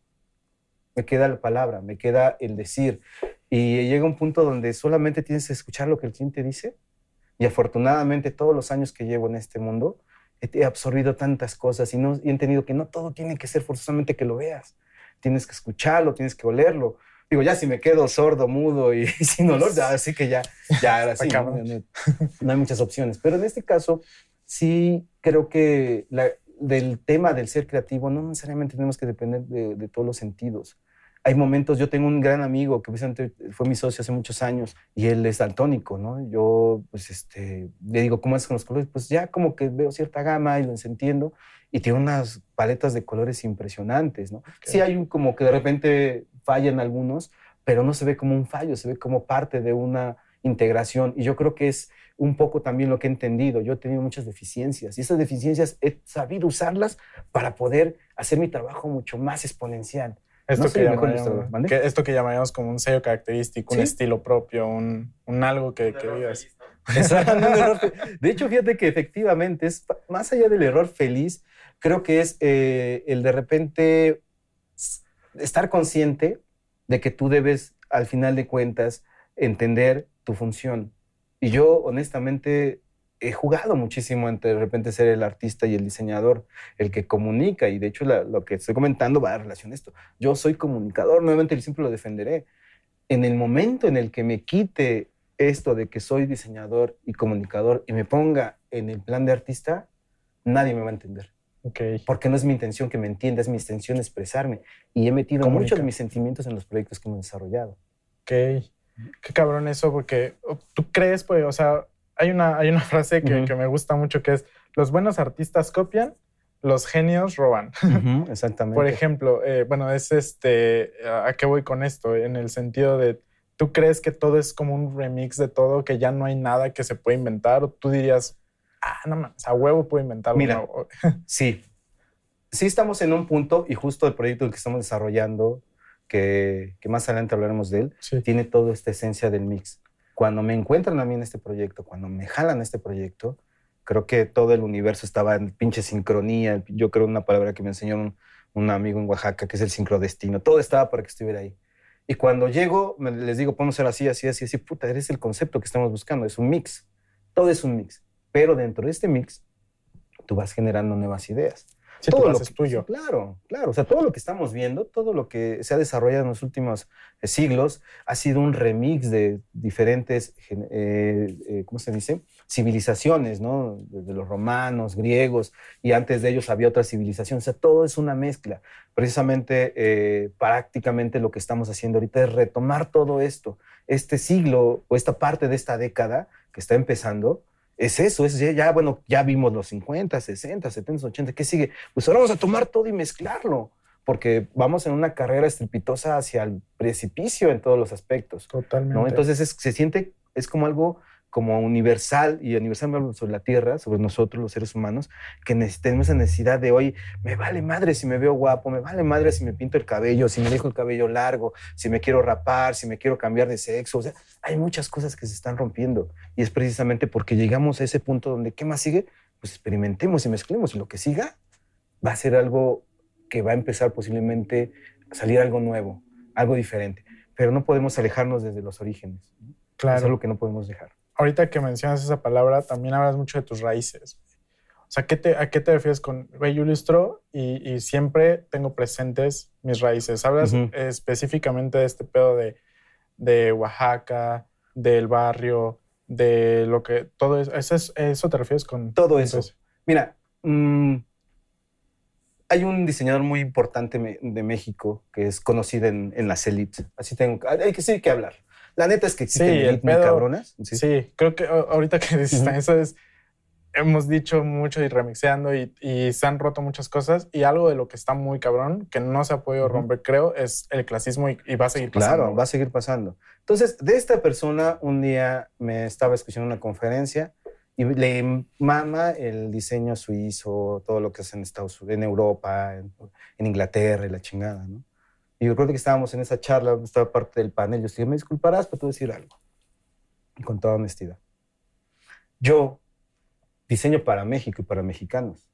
me queda la palabra, me queda el decir. Y llega un punto donde solamente tienes que escuchar lo que el cliente dice y afortunadamente todos los años que llevo en este mundo he, absorbido tantas cosas y, no, y he entendido que no todo tiene que ser forzosamente que lo veas. Tienes que escucharlo, tienes que olerlo. Digo, ya si me quedo sordo, mudo y, (laughs) sin olor, ya así que ya, ya ahora. No, no hay muchas opciones. Pero en este caso, sí creo que la- del tema del ser creativo no necesariamente tenemos que depender de, de todos los sentidos. Hay momentos, yo tengo un gran amigo que fue mi socio hace muchos años y él es daltónico, ¿no? Yo, pues, este, le digo, ¿cómo es con los colores? Pues ya como que veo cierta gama y lo entiendo y tiene unas paletas de colores impresionantes, ¿no? Sí hay un, como que de repente fallan algunos, pero no se ve como un fallo, se ve como parte de una integración y yo creo que es un poco también lo que he entendido. Yo he tenido muchas deficiencias y esas deficiencias he sabido usarlas para poder hacer mi trabajo mucho más exponencial. Esto, No que llamaríamos, ilustrador, ¿vale? que- esto que llamaríamos como un sello característico, un estilo propio, un, un algo que, Un que error digas. feliz, ¿no? (laughs) Exacto, un error fe- De hecho, fíjate que efectivamente es más allá del error feliz, creo que es eh, el de repente estar consciente de que tú debes, al final de cuentas, entender tu función. Y yo, honestamente, he jugado muchísimo entre de repente ser el artista y el diseñador, el que comunica. Y de hecho, la- lo que estoy comentando va a relación a esto. Yo soy comunicador, nuevamente siempre lo defenderé. En el momento en el que me quite esto de que soy diseñador y comunicador y me ponga en el plan de artista, nadie me va a entender. Ok. Porque no es mi intención que me entienda, es mi intención expresarme. Y he metido Comunica. muchos de mis sentimientos en los proyectos que hemos desarrollado. Ok. Qué cabrón eso, porque oh, tú crees, pues, o sea, hay una, hay una (laughs) frase que, que me gusta mucho que es, los buenos artistas copian, los genios roban. (laughs) Exactamente. Por ejemplo, eh, bueno, es este, ¿a qué voy con esto? En el sentido de, ¿tú crees que todo es como un remix de todo, que ya no hay nada que se puede inventar? ¿O tú dirías, ah, no mames, a huevo puedo inventar Mira, nuevo"? (laughs) Sí. Sí estamos en un punto y justo el proyecto que estamos desarrollando, que, que más adelante hablaremos de él, Sí. tiene toda esta esencia del mix. Cuando me encuentran a mí en este proyecto, cuando me jalan este proyecto, creo que todo el universo estaba en pinche sincronía. Yo creo una palabra que me enseñó un, un amigo en Oaxaca, que es el sincrodestino. Todo estaba para que estuviera ahí. Y cuando llego, me- les digo, podemos ser así, así, así, así. Puta, eres el concepto que estamos buscando. Es un mix. Todo es un mix. Pero dentro de este mix, tú vas generando nuevas ideas Sí, todo lo que- tuyo. sí, claro, claro. O sea, todo lo que estamos viendo, todo lo que se ha desarrollado en los últimos eh, siglos, ha sido un remix de diferentes, eh, eh, ¿cómo se dice? Civilizaciones, ¿no? Desde los romanos, griegos, y antes de ellos había otras civilizaciones. O sea, todo es una mezcla. Precisamente, eh, prácticamente lo que estamos haciendo ahorita es retomar todo esto. Este siglo o esta parte de esta década que está empezando, es eso, es ya, bueno, ya vimos los 50, 60, 70, 80, ¿qué sigue? Pues ahora vamos a tomar todo y mezclarlo, porque vamos en una carrera estrepitosa hacia el precipicio en todos los aspectos, Totalmente. ¿no? Entonces es- se siente, es como algo como universal, y universal sobre la Tierra, sobre nosotros los seres humanos, que tenemos esa necesidad de hoy, me vale madre si me veo guapo, me vale madre si me pinto el cabello, si me dejo el cabello largo, si me quiero rapar, si me quiero cambiar de sexo, o sea, hay muchas cosas que se están rompiendo, y es precisamente porque llegamos a ese punto donde, ¿qué más sigue? Pues experimentemos y mezclemos, y lo que siga va a ser algo que va a empezar posiblemente a salir algo nuevo, algo diferente, pero no podemos alejarnos desde los orígenes, claro. es algo que no podemos dejar. Ahorita que mencionas esa palabra, también hablas mucho de tus raíces. O sea, ¿qué te, ¿a qué te refieres con, güey, yo ilustro y, y siempre tengo presentes mis raíces? Hablas específicamente de este pedo de, de Oaxaca, del barrio, de lo que, todo eso, ¿eso, es- eso te refieres con? Todo eso. Mira, mm, hay un diseñador muy importante de México que es conocido en, en las élites. Así tengo, hay que sí que hablar. La neta es que existen Sí, el pedo- cabronas. Sí, creo que ahorita que dices eso es, hemos dicho mucho y remixeando y, y se han roto muchas cosas y algo de lo que está muy cabrón, que no se ha podido romper, creo, es el clasismo y, y va a seguir pasando. Claro, va a seguir pasando. Entonces, de esta persona, un día me estaba escuchando una conferencia y le mama el diseño suizo, todo lo que es en Estados Unidos, en Europa, en, en Inglaterra y la chingada, ¿no? Y recuerdo que estábamos en esa charla, estaba parte del panel, yo dije, me disculparás, pero te voy a decir algo. Y con toda honestidad. Yo diseño para México y para mexicanos.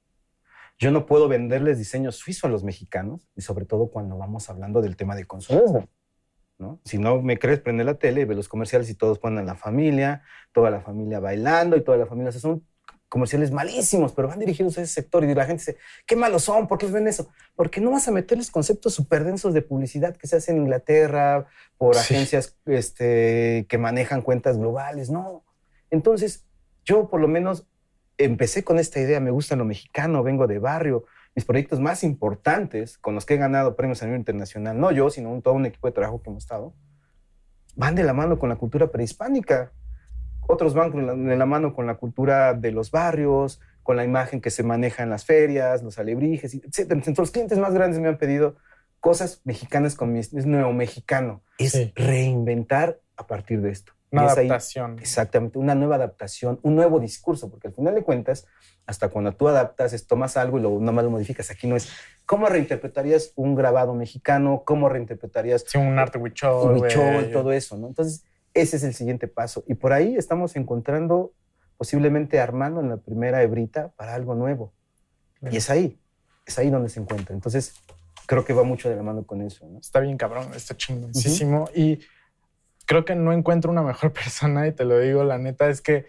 Yo no puedo venderles diseño suizo a los mexicanos, y sobre todo cuando vamos hablando del tema de consumo. ¿no? Si no me crees, prende la tele y ve los comerciales y todos ponen a la familia, toda la familia bailando y toda la familia. o sea, son comerciales malísimos, pero van dirigidos a ese sector y la gente dice, qué malos son, ¿por qué ven eso? Porque no vas a meterles conceptos súper densos de publicidad que se hacen en Inglaterra por Sí. agencias este, que manejan cuentas globales, no. Entonces, yo por lo menos empecé con esta idea, me gusta lo mexicano, vengo de barrio, mis proyectos más importantes con los que he ganado premios a nivel internacional, no yo, sino un, todo un equipo de trabajo que hemos estado, van de la mano con la cultura prehispánica. Otros van con la- de la mano con la cultura de los barrios, con la imagen que se maneja en las ferias, los alebrijes, etc. Entonces, los clientes más grandes me han pedido cosas mexicanas con mi es neomexicano. Es Sí. reinventar a partir de esto. Una es ahí- adaptación. Exactamente, una nueva adaptación, un nuevo discurso, porque al final de cuentas, hasta cuando tú adaptas, es, tomas algo y lo, nomás lo modificas. Aquí no es, ¿cómo reinterpretarías un grabado mexicano? ¿Cómo reinterpretarías Sí, un arte huichol, un huichol, todo eso? ¿no? Entonces, ese es el siguiente paso. Y por ahí estamos encontrando, posiblemente armando en la primera hebrita para algo nuevo. Y es ahí, es ahí donde se encuentra. Entonces, creo que va mucho de la mano con eso. ¿no? Está bien cabrón, está chingoncísimo. Y creo que no encuentro una mejor (laughs) persona y te lo digo, la neta es que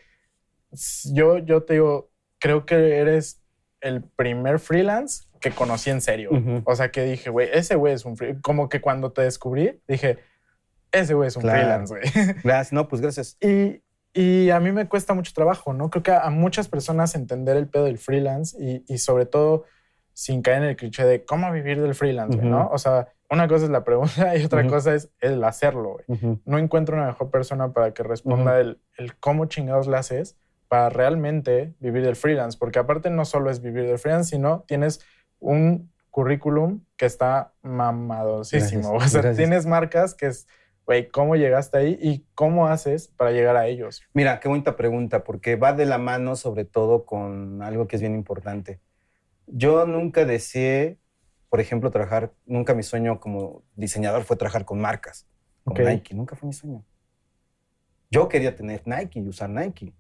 yo, yo te digo, creo que eres el primer freelance que conocí en serio. Ujú. O sea, que dije, güey, ese güey es un freelance. Como que cuando te descubrí, dije, ese güey es un Claro. freelance, güey. (laughs) Gracias, no, pues gracias. Y, y a mí me cuesta mucho trabajo, ¿no? Creo que a, a muchas personas entender el pedo del freelance y, y sobre todo sin caer en el cliché de cómo vivir del freelance, güey, ¿no? O sea, una cosa es la pregunta (laughs) y otra cosa es el hacerlo, güey. No encuentro una mejor persona para que responda el, el cómo chingados la haces para realmente vivir del freelance, porque aparte no solo es vivir del freelance, sino tienes un currículum que está mamadosísimo. Gracias, o sea, gracias. tienes marcas que es, güey, ¿cómo llegaste ahí y cómo haces para llegar a ellos? Mira, qué bonita pregunta, porque va de la mano sobre todo con algo que es bien importante. Yo nunca deseé, por ejemplo, trabajar, nunca mi sueño como diseñador fue trabajar con marcas, con Ok. Nike, nunca fue mi sueño. Yo quería tener Nike y usar Nike.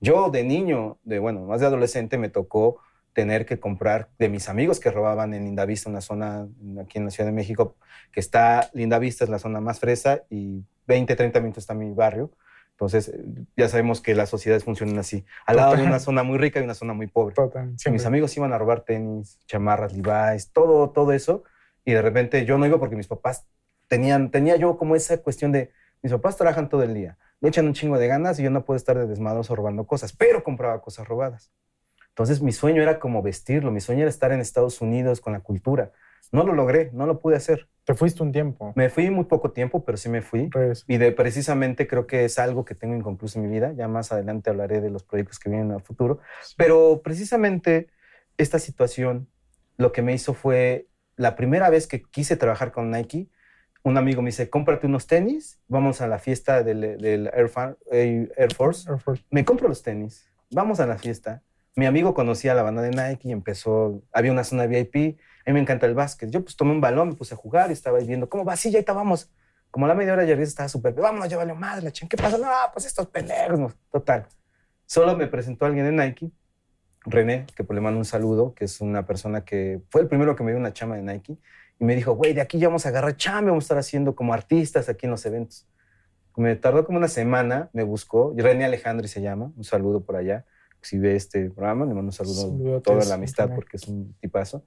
Yo de niño, de bueno, más de adolescente, me tocó tener que comprar de mis amigos que robaban en Lindavista, una zona aquí en la Ciudad de México, que está, Lindavista es la zona más fresa y 20, 30 minutos está mi barrio. Entonces, ya sabemos que las sociedades funcionan así. Al lado de una zona muy rica y una zona muy pobre. Total, mis amigos iban a robar tenis, chamarras, Levi's, todo, todo eso. Y de repente yo no iba porque mis papás tenían, tenía yo como esa cuestión de, mis papás trabajan todo el día, le echan un chingo de ganas y yo no puedo estar de desmadroso robando cosas, pero compraba cosas robadas. Entonces mi sueño era como vestirlo, mi sueño era estar en Estados Unidos con la cultura. No lo logré, no lo pude hacer. Te fuiste un tiempo. Me fui muy poco tiempo, pero sí me fui. Regreso. Y de precisamente creo que es algo que tengo inconcluso en mi vida. Ya más adelante hablaré de los proyectos que vienen al futuro. Pero precisamente esta situación lo que me hizo fue la primera vez que quise trabajar con Nike. Un amigo me dice, cómprate unos tenis, vamos a la fiesta del, del Air, Fa- Air Force. Air Force. Me compro los tenis, vamos a la fiesta. Mi amigo conocía la banda de Nike y empezó, había una zona VIP, a mí me encanta el básquet. Yo pues tomé un balón, me puse a jugar y estaba viendo, ¿cómo va? Sí, ya vamos. Como a la media hora ya estaba súper, vámonos, valió madre, la ching, ¿qué pasa? No, pues estos pendejos, total. Solo me presentó alguien de Nike, René, que pues le mando un saludo, que es una persona que fue el primero que me dio una chama de Nike y me dijo, güey, de aquí ya vamos a agarrar chamba, vamos a estar haciendo como artistas aquí en los eventos. Me tardó como una semana, me buscó, René Alejandri se llama, un saludo por allá. Si ve este programa, le mando un saludo Saludotes, toda la amistad porque es un tipazo.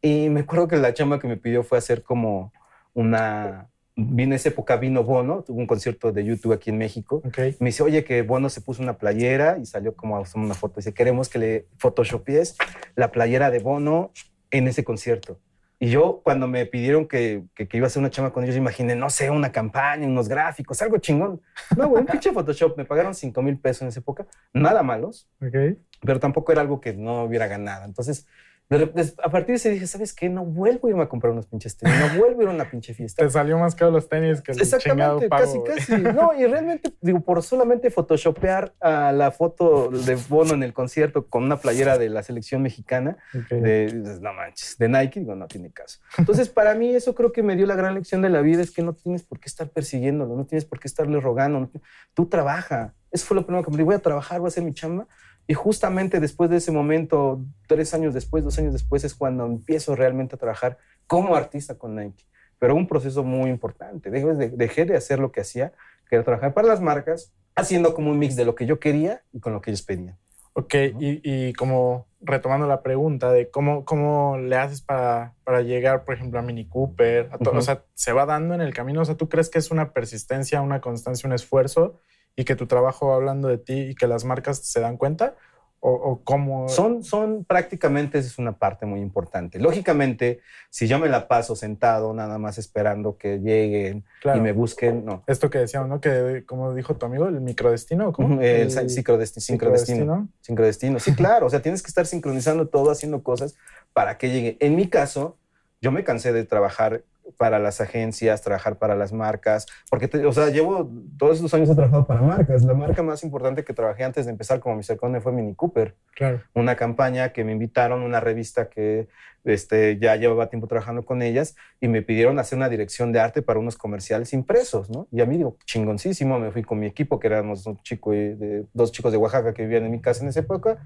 Y me acuerdo que la chamba que me pidió fue hacer como una... En esa época vino Bono, tuvo un concierto de YouTube aquí en México. Ok. Me dice, oye, que Bono se puso una playera y salió como a una foto. Dice, queremos que le photoshopies la playera de Bono en ese concierto. Y yo, cuando me pidieron que, que, que iba a hacer una chama con ellos, imaginé, no sé, una campaña, unos gráficos, algo chingón. No, güey, un (laughs) pinche Photoshop. Me pagaron 5 mil pesos en esa época. Nada malos, Ok. pero tampoco era algo que no hubiera ganado. Entonces, a partir de ese dije, ¿sabes qué? No vuelvo a irme a comprar unos pinches tenis, no vuelvo a ir a una pinche fiesta. (laughs) Te salió más caro los tenis que el chingado Exactamente, pago. casi, casi. No, y realmente, digo, por solamente photoshopear a la foto de Bono en el concierto con una playera de la selección mexicana, Ok. de, no manches, de Nike, digo, no tiene caso. Entonces, para mí eso creo que me dio la gran lección de la vida, es que no tienes por qué estar persiguiéndolo, no tienes por qué estarle rogando, no tú trabaja. Eso fue lo primero que me dije, voy a trabajar, voy a hacer mi chamba. Y justamente después de ese momento, tres años después, dos años después, es cuando empiezo realmente a trabajar como artista con Nike. Pero un proceso muy importante. Dejé de, dejé de hacer lo que hacía, que era trabajar para las marcas, haciendo como un mix de lo que yo quería y con lo que ellos pedían. Ok, y, y como retomando la pregunta de cómo, cómo le haces para, para llegar, por ejemplo, a Mini Cooper, a Ujú. o sea, se va dando en el camino, o sea, ¿tú crees que es una persistencia, una constancia, un esfuerzo y que tu trabajo va hablando de ti y que las marcas se dan cuenta? ¿O, o cómo? Son, son prácticamente, esa es una parte muy importante. Lógicamente, si yo me la paso sentado nada más esperando que lleguen claro, y me busquen, no. esto que decíamos, ¿no? Que como dijo tu amigo, el microdestino, ¿cómo? Ujú, El sincrodesti- sincrodestino. Sincrodestino. Sí, (laughs) claro. O sea, tienes que estar sincronizando todo, haciendo cosas para que llegue. En mi caso, yo me cansé de trabajar para las agencias, trabajar para las marcas, porque, te- o sea, llevo todos estos años he trabajado para marcas. La marca más importante que trabajé antes de empezar como Mr. Conde fue Mini Cooper Claro. una campaña que me invitaron, una revista que este, ya llevaba tiempo trabajando con ellas y me pidieron hacer una dirección de arte para unos comerciales impresos, ¿no? Y a mí digo, chingoncísimo, me fui con mi equipo, que éramos un chico y- de, dos chicos de Oaxaca que vivían en mi casa en esa época,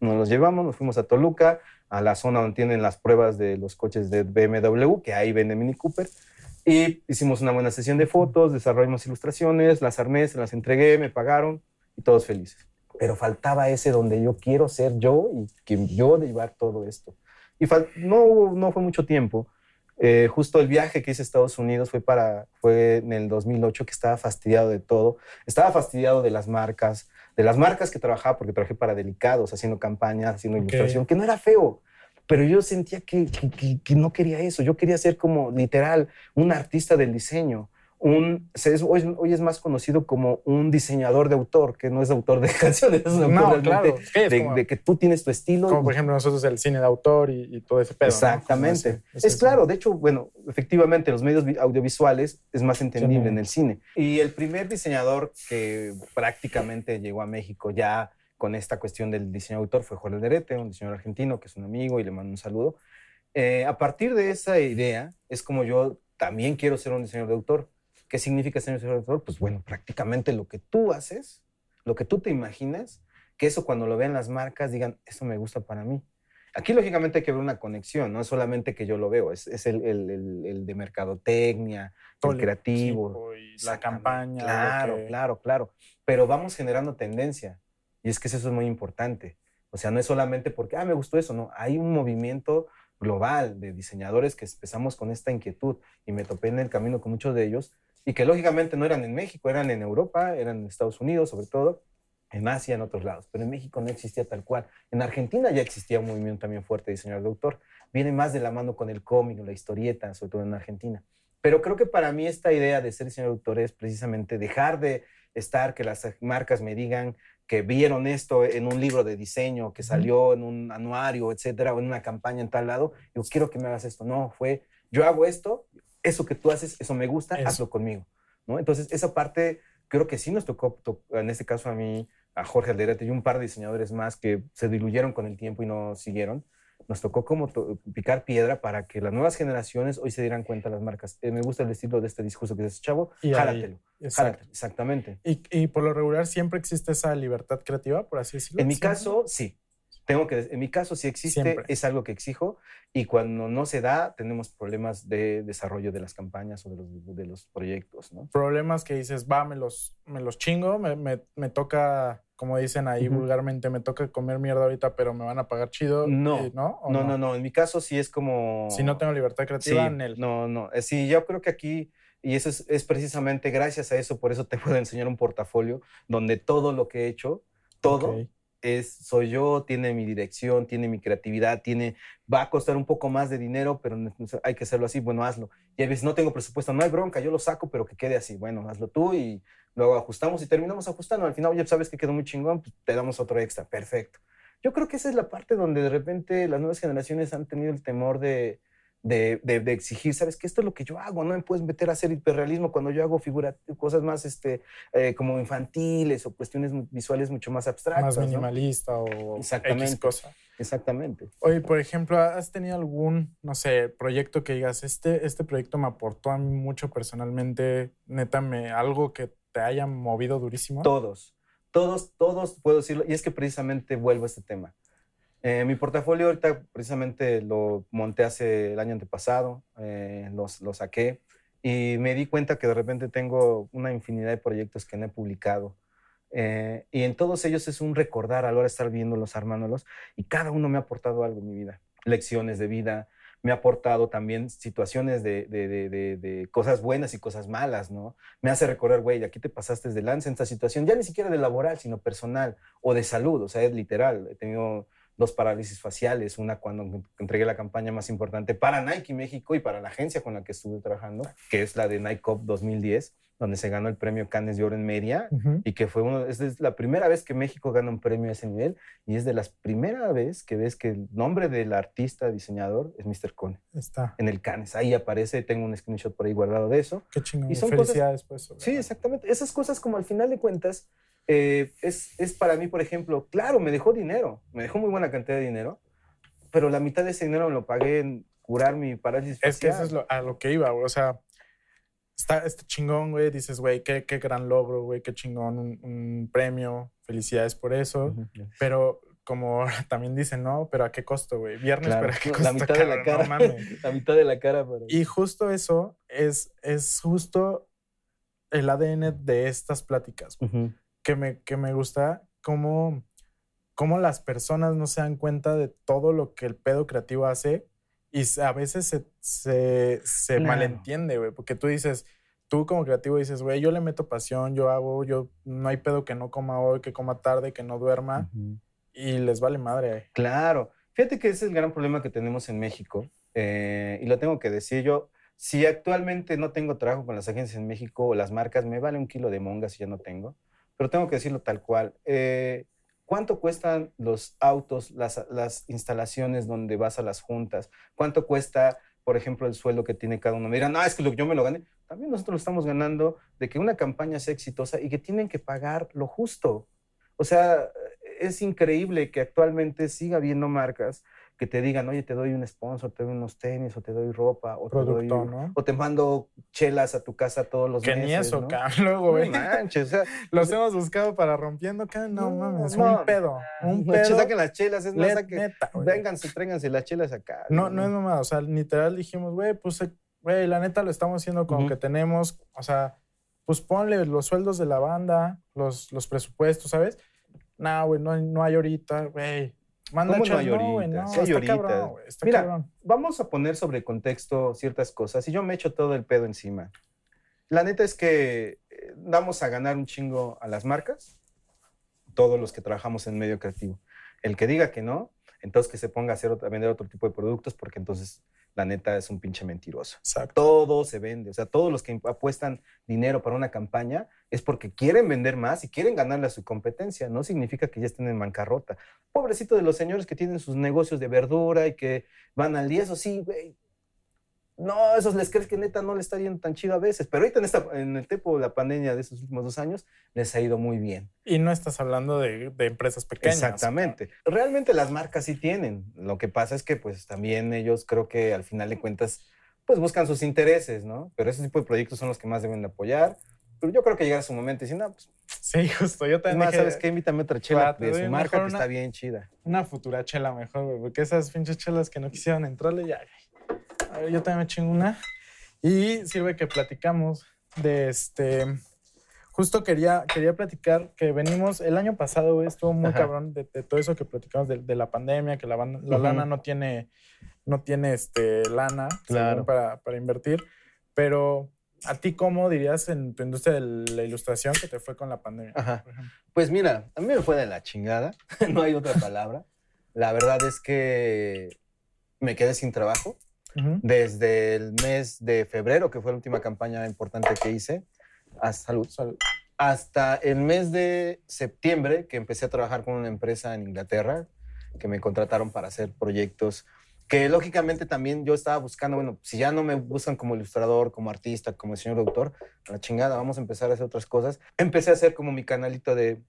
nos los llevamos, nos fuimos a Toluca, a la zona donde tienen las pruebas de los coches de BMW, que ahí vende Mini Cooper, Y hicimos una buena sesión de fotos, desarrollamos ilustraciones, las armé, se las entregué, me pagaron y todos felices. Pero faltaba ese donde yo quiero ser yo y que yo llevar todo esto. Y no, no fue mucho tiempo. Eh, justo el viaje que hice a Estados Unidos fue, para, fue en el 2008 que estaba fastidiado de todo. Estaba fastidiado de las marcas, de las marcas que trabajaba, porque trabajé para Delicados, haciendo campañas, haciendo ilustración, que no era feo, pero yo sentía que, que, no quería eso. Yo quería ser como literal un artista del diseño. Un, hoy, hoy, es más conocido como un diseñador de autor, que no es autor de (laughs) canciones, es un autor de, que tú tienes tu estilo. Como por ejemplo nosotros el cine de autor y, todo ese pedo. Exactamente. es claro, de hecho, bueno, efectivamente los medios audiovisuales es más entendible en el cine. Y el primer diseñador que prácticamente llegó a México ya con esta cuestión del diseño de autor fue Jorge Derete, un diseñador argentino que es un amigo y le mando un saludo. Eh, a partir de esa idea es como yo también quiero ser un diseñador de autor. ¿Qué significa ser un autor? Pues bueno, prácticamente lo que tú haces, lo que tú te imaginas, que eso cuando lo vean las marcas digan, eso me gusta para mí. Aquí lógicamente hay que ver una conexión, no es solamente que yo lo veo, es, es el, el, el, de mercadotecnia, el creativo. la campaña. Claro, claro, claro. Pero vamos generando tendencia. Y es que eso es muy importante. O sea, no es solamente porque, ah, me gustó eso, no. Hay un movimiento global de diseñadores que empezamos con esta inquietud y me topé en el camino con muchos de ellos y que lógicamente no eran en México, eran en Europa, eran en Estados Unidos sobre todo, en Asia, en otros lados, pero en México no existía tal cual. En Argentina ya existía un movimiento también fuerte de diseñador de autor. Viene más de la mano con el cómic, la historieta, sobre todo en Argentina. Pero creo que para mí esta idea de ser diseñador de autor es precisamente dejar de estar, que las marcas me digan que vieron esto en un libro de diseño, que salió en un anuario, etcétera, o en una campaña en tal lado, yo quiero que me hagas esto. No, fue, yo hago esto, eso que tú haces, eso me gusta, hazlo conmigo. ¿no? Entonces, esa parte creo que sí nos tocó, en este caso a mí, a Jorge Alderete y un par de diseñadores más que se diluyeron con el tiempo y no siguieron nos tocó como picar piedra para que las nuevas generaciones hoy se dieran cuenta las marcas. Eh, me gusta el estilo de este discurso que dice Chavo, y jálatelo, exactamente. Y, y, por lo regular siempre existe esa libertad creativa, por así decirlo. En mi caso, sí. Tengo que, en mi caso sí existe, es algo que exijo y cuando no se da tenemos problemas de desarrollo de las campañas o de los, de los proyectos, ¿no? Problemas que dices, va, me los, me los chingo, me, me, me toca como dicen ahí vulgarmente, me toca comer mierda ahorita, pero me van a pagar chido. No, ¿no? no, no, no, En mi caso sí es como... Si no tengo libertad creativa en él. No, no. Eh, sí, yo creo que aquí, y eso es, es, precisamente gracias a eso, por eso te puedo enseñar un portafolio donde todo lo que he hecho, todo es, soy yo, tiene mi dirección, tiene mi creatividad, tiene, va a costar un poco más de dinero, pero hay que hacerlo así, bueno, hazlo. Y a veces no tengo presupuesto, no hay bronca, yo lo saco, pero que quede así, bueno, hazlo tú y luego ajustamos y terminamos ajustando. Al final ya sabes que quedó muy chingón, pues te damos otro extra, perfecto. Yo creo que esa es la parte donde de repente las nuevas generaciones han tenido el temor de, de, de, exigir, sabes que esto es lo que yo hago, no me puedes meter a hacer hiperrealismo cuando yo hago figura, cosas más este, eh, como infantiles o cuestiones visuales mucho más abstractas. Más minimalista o Exactamente. cosa. Exactamente. Oye, por ejemplo, ¿has tenido algún, no sé, proyecto que digas, este, este proyecto me aportó a mí mucho personalmente, neta, me, algo que te haya movido durísimo? Todos, todos, todos puedo decirlo. Y es que precisamente vuelvo a este tema. Eh, mi portafolio ahorita precisamente lo monté hace el año antepasado, eh, lo saqué y me di cuenta que de repente tengo una infinidad de proyectos que no he publicado. Eh, y en todos ellos es un recordar a la hora de estar viéndolos, armándolos, y cada uno me ha aportado algo en mi vida. Lecciones de vida, me ha aportado también situaciones de, de, de, de, cosas buenas y cosas malas, ¿no? Me hace recordar, güey, aquí te pasaste de lanza en esta situación, ya ni siquiera de laboral, sino personal o de salud, o sea, es literal. He tenido dos parálisis faciales, una cuando entregué la campaña más importante para Nike México y para la agencia con la que estuve trabajando, que es la de Nike Cup 2010 donde se ganó el premio Cannes de Oro en Media y que fue uno, es la primera vez que México gana un premio a ese nivel y es de las primeras vez que ves que el nombre del artista diseñador es Mr. Cone. Está. En el Cannes, ahí aparece, tengo un screenshot por ahí guardado de eso. Qué chingón. Y son Felicidades pues. Sí, exactamente. Esas cosas como al final de cuentas eh, es, es para mí, por ejemplo, claro, me dejó dinero, me dejó muy buena cantidad de dinero, pero la mitad de ese dinero me lo pagué en curar mi parálisis Es que eso es a lo que iba, o sea, está, este chingón, güey. Dices, güey, qué, qué, gran logro, güey, qué chingón, un, premio. Felicidades por eso. Pero como (laughs) también dicen, no, pero ¿a qué costo, güey? Viernes, pero ¿a qué costo? (laughs) La mitad de la cara. la mitad de la cara. Y justo eso, es, es justo el ADN de estas pláticas, güey, que, me, que me gusta cómo, cómo las personas no se dan cuenta de todo lo que el pedo creativo hace y a veces se, se, se Claro. malentiende, güey, porque tú dices, tú como creativo dices, güey, yo le meto pasión, yo hago, yo no hay pedo que no coma hoy, que coma tarde, que no duerma y les vale madre. Claro. Fíjate que ese es el gran problema que tenemos en México. eh, y lo tengo que decir yo. Si actualmente no tengo trabajo con las agencias en México o las marcas, me vale un kilo de mongas si ya no tengo. Pero tengo que decirlo tal cual. Eh, ¿Cuánto cuestan los autos, las, las instalaciones donde vas a las juntas? ¿Cuánto cuesta, por ejemplo, el sueldo que tiene cada uno? Dirán, no, es que yo me lo gané. También nosotros lo estamos ganando de que una campaña sea exitosa y que tienen que pagar lo justo. O sea, es increíble que actualmente siga habiendo marcas que te digan, oye, te doy un sponsor, te doy unos tenis, o te doy ropa, o te, doy- ¿no? o te mando chelas a tu casa todos los Que meses. ni eso, ¿no? cabrón, luego, No güey. manches, o sea, (laughs) Los hemos buscado para rompiendo acá. No, No, mames, no, un pedo. Un no, pedo. saquen las chelas, es más, saquen- neta, vénganse, tráiganse las chelas acá. No, no es mamada. O sea, literal dijimos, güey, pues, eh, güey, la neta lo estamos haciendo con lo Ujú. que tenemos. O sea, pues ponle los sueldos de la banda, los, los presupuestos, ¿sabes? No, güey, no, hay- no hay ahorita, güey. Manda ¿Cómo no chas- hay güey, ahorita? no, cabrón, Mira, cabrón. Vamos a poner sobre contexto ciertas cosas y yo me echo todo el pedo encima. La neta es que eh, damos a ganar un chingo a las marcas, todos los que trabajamos en medio creativo. El que diga que no, entonces que se ponga a, hacer, a vender otro tipo de productos porque entonces la neta es un pinche mentiroso. Exacto. Todo se vende, o sea, todos los que apuestan dinero para una campaña es porque quieren vender más y quieren ganarle a su competencia, no significa que ya estén en bancarrota. Pobrecito de los señores que tienen sus negocios de verdura y que van al día, eso sí, güey. No, esos les crees que neta no le está yendo tan chido a veces, pero ahorita en, esta, en el tiempo de la pandemia de estos últimos dos años les ha ido muy bien. Y no estás hablando de, de empresas pequeñas. Exactamente. Realmente las marcas sí tienen. Lo que pasa es que pues también ellos creo que al final de cuentas pues buscan sus intereses, ¿no? Pero ese tipo de proyectos son los que más deben de apoyar. Pero yo creo que llegará su momento y decir, no, pues Sí, justo. Yo también más, dije, ¿sabes qué? Invítame otra chela de su marca que una- está bien chida. una futura chela mejor, güey, porque esas pinches chelas que no quisieron entrarle ya. Güey. A ver, yo también me chingo una. Y sirve que platicamos de este. Justo quería, quería platicar que venimos, el año pasado, güey, estuvo muy Ajá. cabrón de, de todo eso que platicamos de, de la pandemia, que la, lana no tiene, no tiene este, lana Claro. para, para invertir. Pero, ¿a ti cómo dirías en tu industria de la ilustración que te fue con la pandemia? Ajá. Pues mira, a mí me fue de la chingada, (laughs) no hay otra palabra. La verdad es que me quedé sin trabajo. Desde el mes de febrero, que fue la última campaña importante que hice, hasta, el mes de septiembre, que empecé a trabajar con una empresa en Inglaterra, que me contrataron para hacer proyectos que lógicamente también yo estaba buscando, bueno, si ya no me buscan como ilustrador, como artista, como señor a la chingada, vamos a empezar a hacer otras cosas. Empecé a hacer como mi canalito de,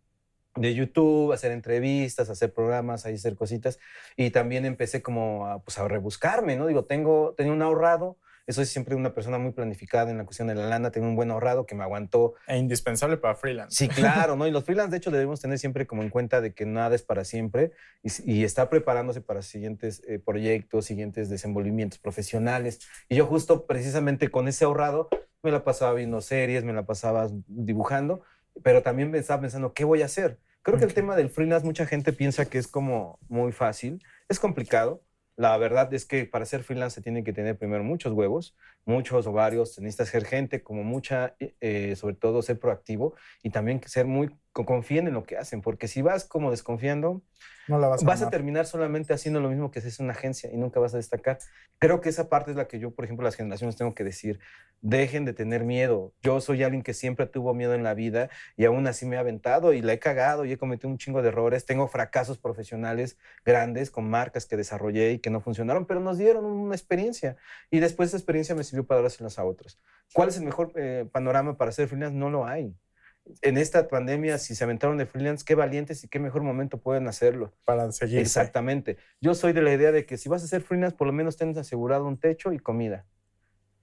de YouTube, hacer entrevistas, hacer programas, ahí hacer cositas. Y también empecé como a, pues, a rebuscarme, ¿no? Digo, tengo, tenía un ahorrado, soy siempre una persona muy planificada en la cuestión de la lana, tengo un buen ahorrado que me aguantó E indispensable para freelance. Sí, (laughs) claro, ¿no? Y los freelance, de hecho, debemos tener siempre como en cuenta de que nada es para siempre y, estar preparándose para siguientes eh, proyectos, siguientes desenvolvimientos profesionales. Y yo justo precisamente con ese ahorrado me la pasaba viendo series, me la pasaba dibujando, pero también me estaba pensando, ¿qué voy a hacer? Creo que el tema del freelance, mucha gente piensa que es como muy fácil, es complicado. La verdad es que para ser freelance se tiene que tener primero muchos huevos, muchos ovarios, necesitas ser gente como mucha, eh, sobre todo ser proactivo y también ser muy, co- confíen en lo que hacen, porque si vas como desconfiando, No la vas a vas a terminar solamente haciendo lo mismo que haces en una agencia y nunca vas a destacar. Creo que esa parte es la que yo, por ejemplo, las generaciones tengo que decir, dejen de tener miedo. Yo soy alguien que siempre tuvo miedo en la vida y aún así me he aventado y la he cagado y he cometido un chingo de errores. Tengo fracasos profesionales grandes con marcas que desarrollé y que no funcionaron, pero nos dieron una experiencia y después esa experiencia me sirvió para dárselas a otros. ¿Cuál es el mejor eh, panorama para ser freelance? No lo hay. En esta pandemia, si se aventaron de freelance, qué valientes y qué mejor momento pueden hacerlo. para seguir. Exactamente. Yo soy de la idea de que si vas a ser freelance, por lo menos tienes asegurado un techo y comida.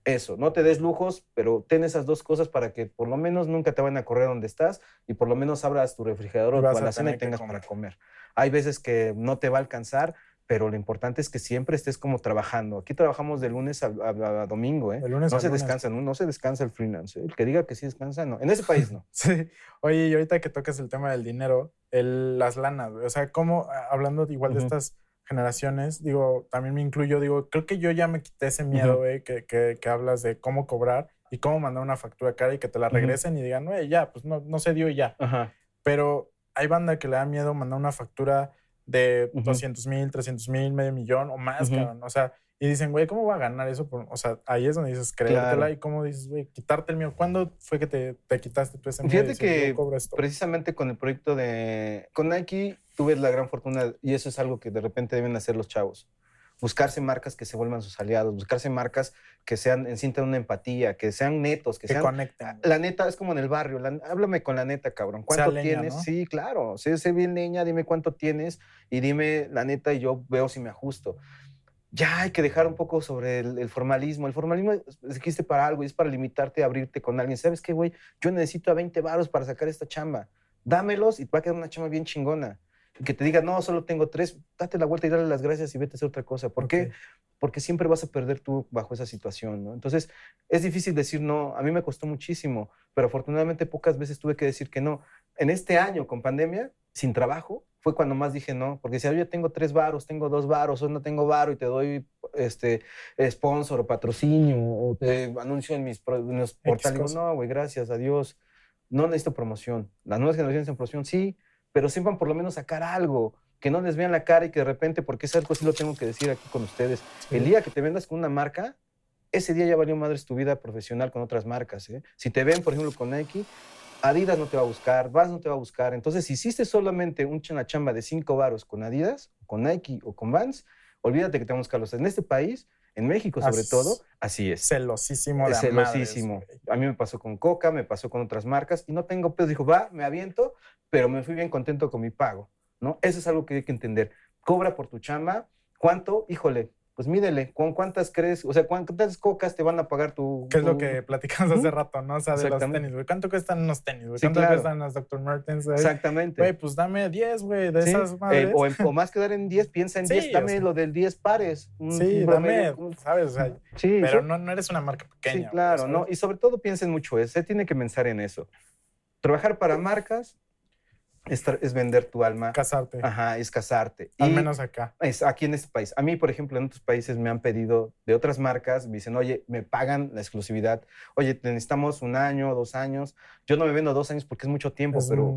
Eso, no te des lujos, pero ten esas dos cosas para que por lo menos nunca te vayan a correr donde estás y por lo menos abras tu refrigerador o tu alacena y tengas comer. para comer. Hay veces que no te va a alcanzar, pero lo importante es que siempre estés como trabajando. Aquí trabajamos de lunes a, a- a domingo, ¿eh? De lunes no a se lunes. descansa, no, no se descansa el freelance. ¿eh? El que diga que sí descansa, no. En ese país no. (laughs) Sí. Oye, y ahorita que tocas el tema del dinero, el, las lanas, o sea, cómo, ah, hablando igual de estas generaciones, digo, también me incluyo, digo, creo que yo ya me quité ese miedo, güey, que, que, que hablas de cómo cobrar y cómo mandar una factura cara y que te la regresen y digan, güey, ya, pues no, no se dio y ya. Pero hay banda que le da miedo mandar una factura de Ujú. 200 mil, 300 mil, medio millón o más, cabrón. O sea, y dicen, güey, ¿cómo voy a ganar eso? Por- o sea, ahí es donde dices creértela Claro. y cómo dices, güey, quitarte el miedo. ¿Cuándo fue que te, te quitaste tú ese miedo? Fíjate que esto? Precisamente con el proyecto de... Con Nike tuve la gran fortuna, y eso es algo que de repente deben hacer los chavos. Buscarse marcas que se vuelvan sus aliados, buscarse marcas que sean, sientan una empatía, que sean netos, que, que sean... conecten. La neta es como en el barrio. la- háblame con la neta, cabrón. ¿Cuánto leña, tienes? ¿no? Sí, claro. Sé, sé bien leña, dime cuánto tienes y dime la neta y yo veo si me ajusto. Ya hay que dejar un poco sobre el, el formalismo. El formalismo existe para algo y es para limitarte a abrirte con alguien. ¿Sabes qué, güey? Yo necesito a 20 varos para sacar esta chamba. Dámelos y te va a quedar una chamba bien chingona. Que te diga, no, solo tengo tres, date la vuelta y dale las gracias y vete a hacer otra cosa. ¿Por qué? Porque siempre vas a perder tú bajo esa situación, ¿no? Entonces, es difícil decir no. A mí me costó muchísimo, pero afortunadamente pocas veces tuve que decir que no. En este año, con pandemia, sin trabajo, fue cuando más dije no, porque si yo tengo tres varos, tengo dos varos, o no tengo varo y te doy este sponsor o patrocinio o te anuncio en mis, en los portales, no, güey, gracias, adiós. No necesito promoción. Las nuevas generaciones en promoción, sí, pero sepan por lo menos sacar algo, que no les vean la cara y que de repente, porque es algo sí lo tengo que decir aquí con ustedes, Sí. el día que te vendas con una marca, ese día ya valió madres tu vida profesional con otras marcas. ¿eh? Si te ven, por ejemplo, con Nike, Adidas no te va a buscar, Vans no te va a buscar. Entonces, si hiciste solamente una chamba de cinco varos con Adidas, con Nike o con Vans, olvídate que te van a buscar. En este país, en México sobre As- todo, así es. Celosísimo de Es madres, celosísimo. A mí me pasó con Coca, me pasó con otras marcas y no tengo pedo. Dijo, va, me aviento, pero me fui bien contento con mi pago, ¿no? Eso es algo que hay que entender. Cobra por tu chamba. ¿Cuánto? Híjole, pues mídele. ¿Con cuántas crees? O sea, ¿cuántas cocas te van a pagar tu... Que es lo que platicamos hace rato, ¿no? O sea, de los tenis, güey. ¿Cuánto cuestan unos tenis, güey? Sí, ¿Cuánto claro. cuestan los Dr. Martens, güey? Exactamente. Güey, pues dame 10, güey, de Sí, esas eh, madres. o, en- o más que dar en 10, piensa en Sí, 10, o dame sea. lo del 10 pares. sí, un dame, promedio. ¿sabes? O sea, Sí, pero no, no eres una marca pequeña. Sí, claro, ¿sabes? ¿no? Y sobre todo piensen mucho, eso, se tiene que pensar en eso. Trabajar para marcas es, es vender tu alma, Casarte, ajá, es casarte. al Y menos acá. es aquí en este país. A mí, por ejemplo, en otros países me han pedido de otras marcas, me dicen, oye, me pagan la exclusividad, oye, te necesitamos un año, dos años. Yo no me vendo dos años porque es mucho tiempo, Es pero,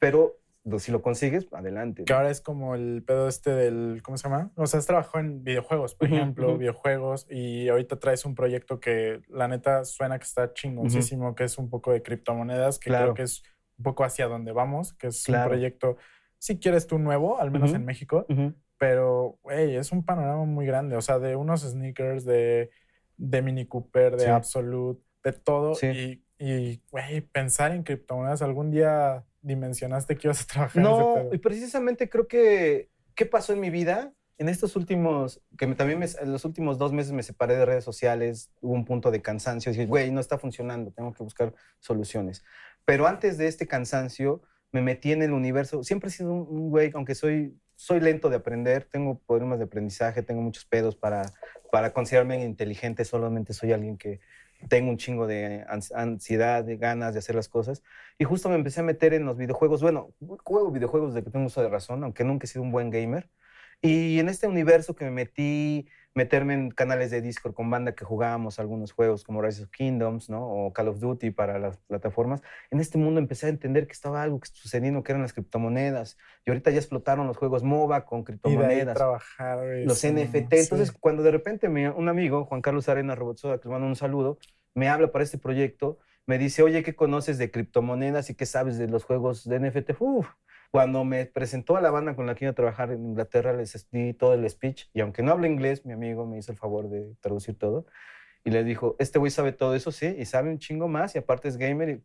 pero si lo consigues, adelante. Que ahora es como el pedo este del, ¿cómo se llama? O sea, has trabajado en videojuegos, por ejemplo, videojuegos, y ahorita traes un proyecto que la neta suena que está chingoncísimo, que es un poco de criptomonedas, que Claro. creo que es un poco hacia donde vamos, que es Claro. un proyecto, si quieres tú nuevo, al menos Ujú. en México, Ujú. pero, güey, es un panorama muy grande, o sea, de unos sneakers, de, de Mini Cooper, de Sí. Absolute, de todo, Sí. y, y, pensar en criptomonedas, algún día dimensionaste que ibas a trabajar en No, pedo? y precisamente creo que, ¿qué pasó en mi vida? En estos últimos, que me- también me- en los últimos dos meses me separé de redes sociales, hubo un punto de cansancio, dije, güey, no está funcionando, tengo que buscar soluciones. Pero antes de este cansancio, me metí en el universo, siempre he sido un, un güey, aunque soy, soy lento de aprender, tengo problemas de aprendizaje, tengo muchos pedos para, para considerarme inteligente, solamente soy alguien que tengo un chingo de ans- ansiedad, de ganas de hacer las cosas. Y justo me empecé a meter en los videojuegos. Bueno, juego videojuegos desde que tengo uso de razón, aunque nunca he sido un buen gamer. Y en este universo que me metí, meterme en canales de Discord con banda que jugábamos algunos juegos como Rise of Kingdoms, ¿no? O Call of Duty para las plataformas. En este mundo empecé a entender que estaba algo que sucediendo, que eran las criptomonedas. Y ahorita ya explotaron los juegos MOBA con criptomonedas trabajar. los sí, NFT. sí. Entonces, cuando de repente me- un amigo, Juan Carlos Arena Robotsoda, que le mando un saludo, me habla para este proyecto, me dice, oye, ¿qué conoces de criptomonedas y qué sabes de los juegos de NFT? Uf. Cuando me presentó a la banda con la que iba a trabajar en Inglaterra, les di todo el speech, y aunque no habla inglés, mi amigo me hizo el favor de traducir todo, y le dijo, este güey sabe todo eso, sí, y sabe un chingo más, y aparte es gamer, y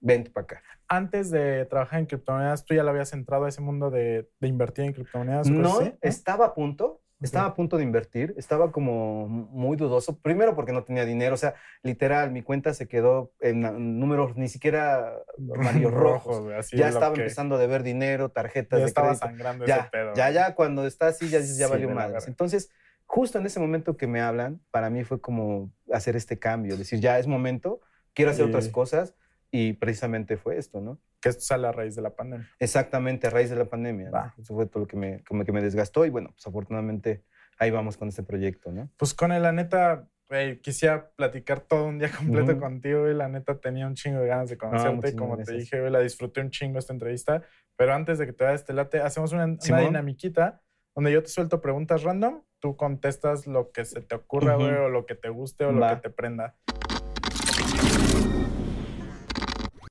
vente para acá. Antes de trabajar en criptomonedas, ¿tú ya le habías entrado a ese mundo de, de invertir en criptomonedas? No, así? estaba a punto, Estaba a punto de invertir, estaba como muy dudoso. Primero porque no tenía dinero, o sea, literal, mi cuenta se quedó en números ni siquiera (laughs) amarillos rojos. güey, así Ya estaba empezando a deber dinero, tarjetas Ya de estaba crédito. sangrando Ya, ese pedo. ya, ya, cuando está así, ya dices, ya Sí, valió verga. Entonces, justo en ese momento que me hablan, para mí fue como hacer este cambio, decir, ya es momento, quiero hacer Sí. otras cosas, y precisamente fue esto, ¿no? Que esto sale a raíz de la pandemia. Exactamente, a raíz de la pandemia. ¿no? Eso fue todo lo que me, como que me desgastó, y bueno, pues afortunadamente ahí vamos con este proyecto, ¿no? Pues con él, la neta, güey, quisiera platicar todo un día (laughs) completo Ujú. contigo y la neta tenía un chingo de ganas de conocerte. muchísimas Como te gracias. dije, güey, la disfruté un chingo esta entrevista. Pero antes de que te vayas este late, hacemos una, una dinamiquita donde yo te suelto preguntas random, tú contestas lo que se te ocurra, Ujú. güey, o lo que te guste o lo Va. que te prenda.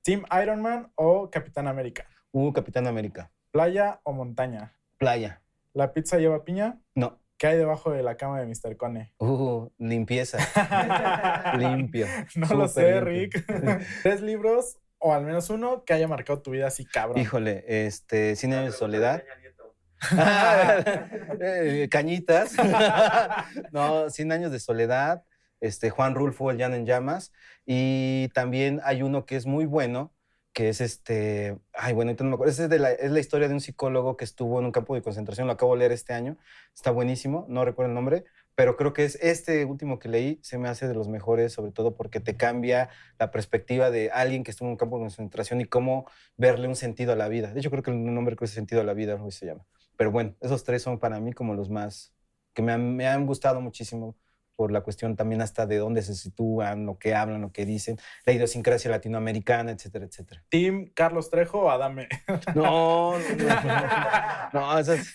¿Team Iron Man o Capitán América? Uh, Capitán América. ¿Playa o montaña? Playa. ¿La pizza lleva piña? No. ¿Qué hay debajo de la cama de Mr. Cone? Uh, limpieza. (laughs) Limpio. No lo sé, limpio. Rick. (laughs) ¿Tres libros o al menos uno que haya marcado tu vida así, cabrón? Híjole, este, años de soledad. (laughs) Eh, Cañitas. no, Cien años de soledad. Este, Juan Rulfo, El Llano en Llamas. Y también hay uno que es muy bueno, que es este. Ay, bueno, ahorita no me acuerdo. Es, de la, es la historia de un psicólogo que estuvo en un campo de concentración. Lo acabo de leer este año. Está buenísimo. No recuerdo el nombre. Pero creo que es este último que leí, se me hace de los mejores, sobre todo porque te cambia la perspectiva de alguien que estuvo en un campo de concentración y cómo verle un sentido a la vida. De hecho, creo que el nombre que es sentido a la vida, hoy se llama. Pero bueno, esos tres son para mí como los más que me me han gustado muchísimo por la cuestión también hasta de dónde se sitúan, lo que hablan, lo que dicen, la idiosincrasia latinoamericana, etcétera, etcétera. ¿Team Carlos Trejo o Adame? (laughs) No, no, no, no, eso es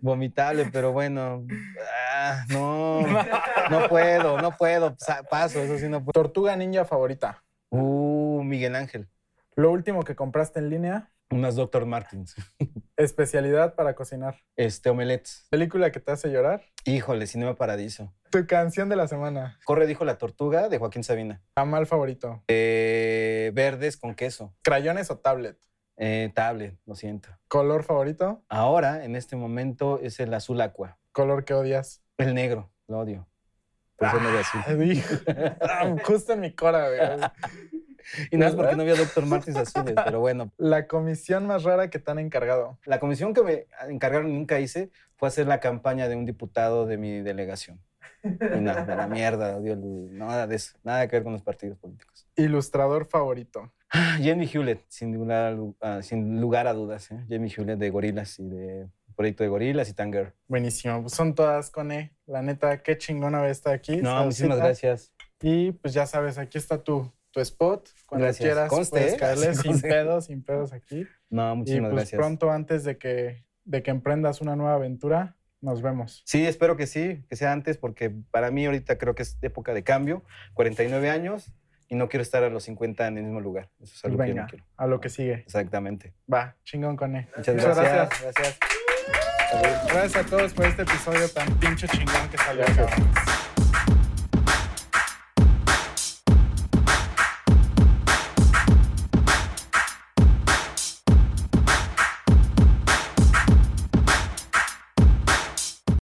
vomitable, pero bueno, ah, no, no puedo, no puedo, paso, eso sí no puedo. ¿Tortuga ninja favorita? Uh, Miguel Ángel, ¿Lo último que compraste en línea? Unas Dr. Martins, (laughs) Especialidad para cocinar. este, omelets. ¿Película que te hace llorar? Híjole, Cinema Paradiso. Tu canción de la semana. Corre, dijo la tortuga, de Joaquín Sabina. Tamal favorito. Eh, verdes con queso. ¿Crayones o tablet? Eh, tablet, lo siento. ¿Color favorito? Ahora, en este momento, es el azul aqua. ¿Color que odias? El negro, lo odio. Por eso no azul. Ah, dijo. (laughs) Ah, Justo en mi cora, güey. (laughs) Y nada más porque no había Dr. Martins azules, pero bueno. (laughs) La comisión más rara que te han encargado. La comisión que me encargaron y nunca hice fue hacer la campaña de un diputado de mi delegación. Y nada, de la mierda, odio el- nada de eso, nada que ver con los partidos políticos. Ilustrador favorito. Jamie Hewlett, sin lugar, a- sin lugar a dudas, ¿eh? Jamie Hewlett de Gorilas y de Proyecto de Gorilas y Tanger. Buenísimo. Pues son todas con E. La neta, qué chingona vez estar aquí. No, muchísimas gracias. Y pues ya sabes, aquí está tu, tu spot. Cuando Gracias. quieras, Conste, puedes ¿eh? caerle (laughs) sin conste. pedos, sin pedos aquí. No, Y muchísimas pues gracias. pronto, antes de que, de que emprendas una nueva aventura, nos vemos. Sí, espero que sí, que sea antes, porque para mí ahorita creo que es época de cambio, 49 años, y no quiero estar a los 50 en el mismo lugar. Eso es algo que yo Venga, no quiero. a lo que sigue. Exactamente. Va, chingón con E. Muchas Muchas gracias. Gracias. Gracias a todos por este episodio tan pinche chingón que salió. Gracias. cabrón.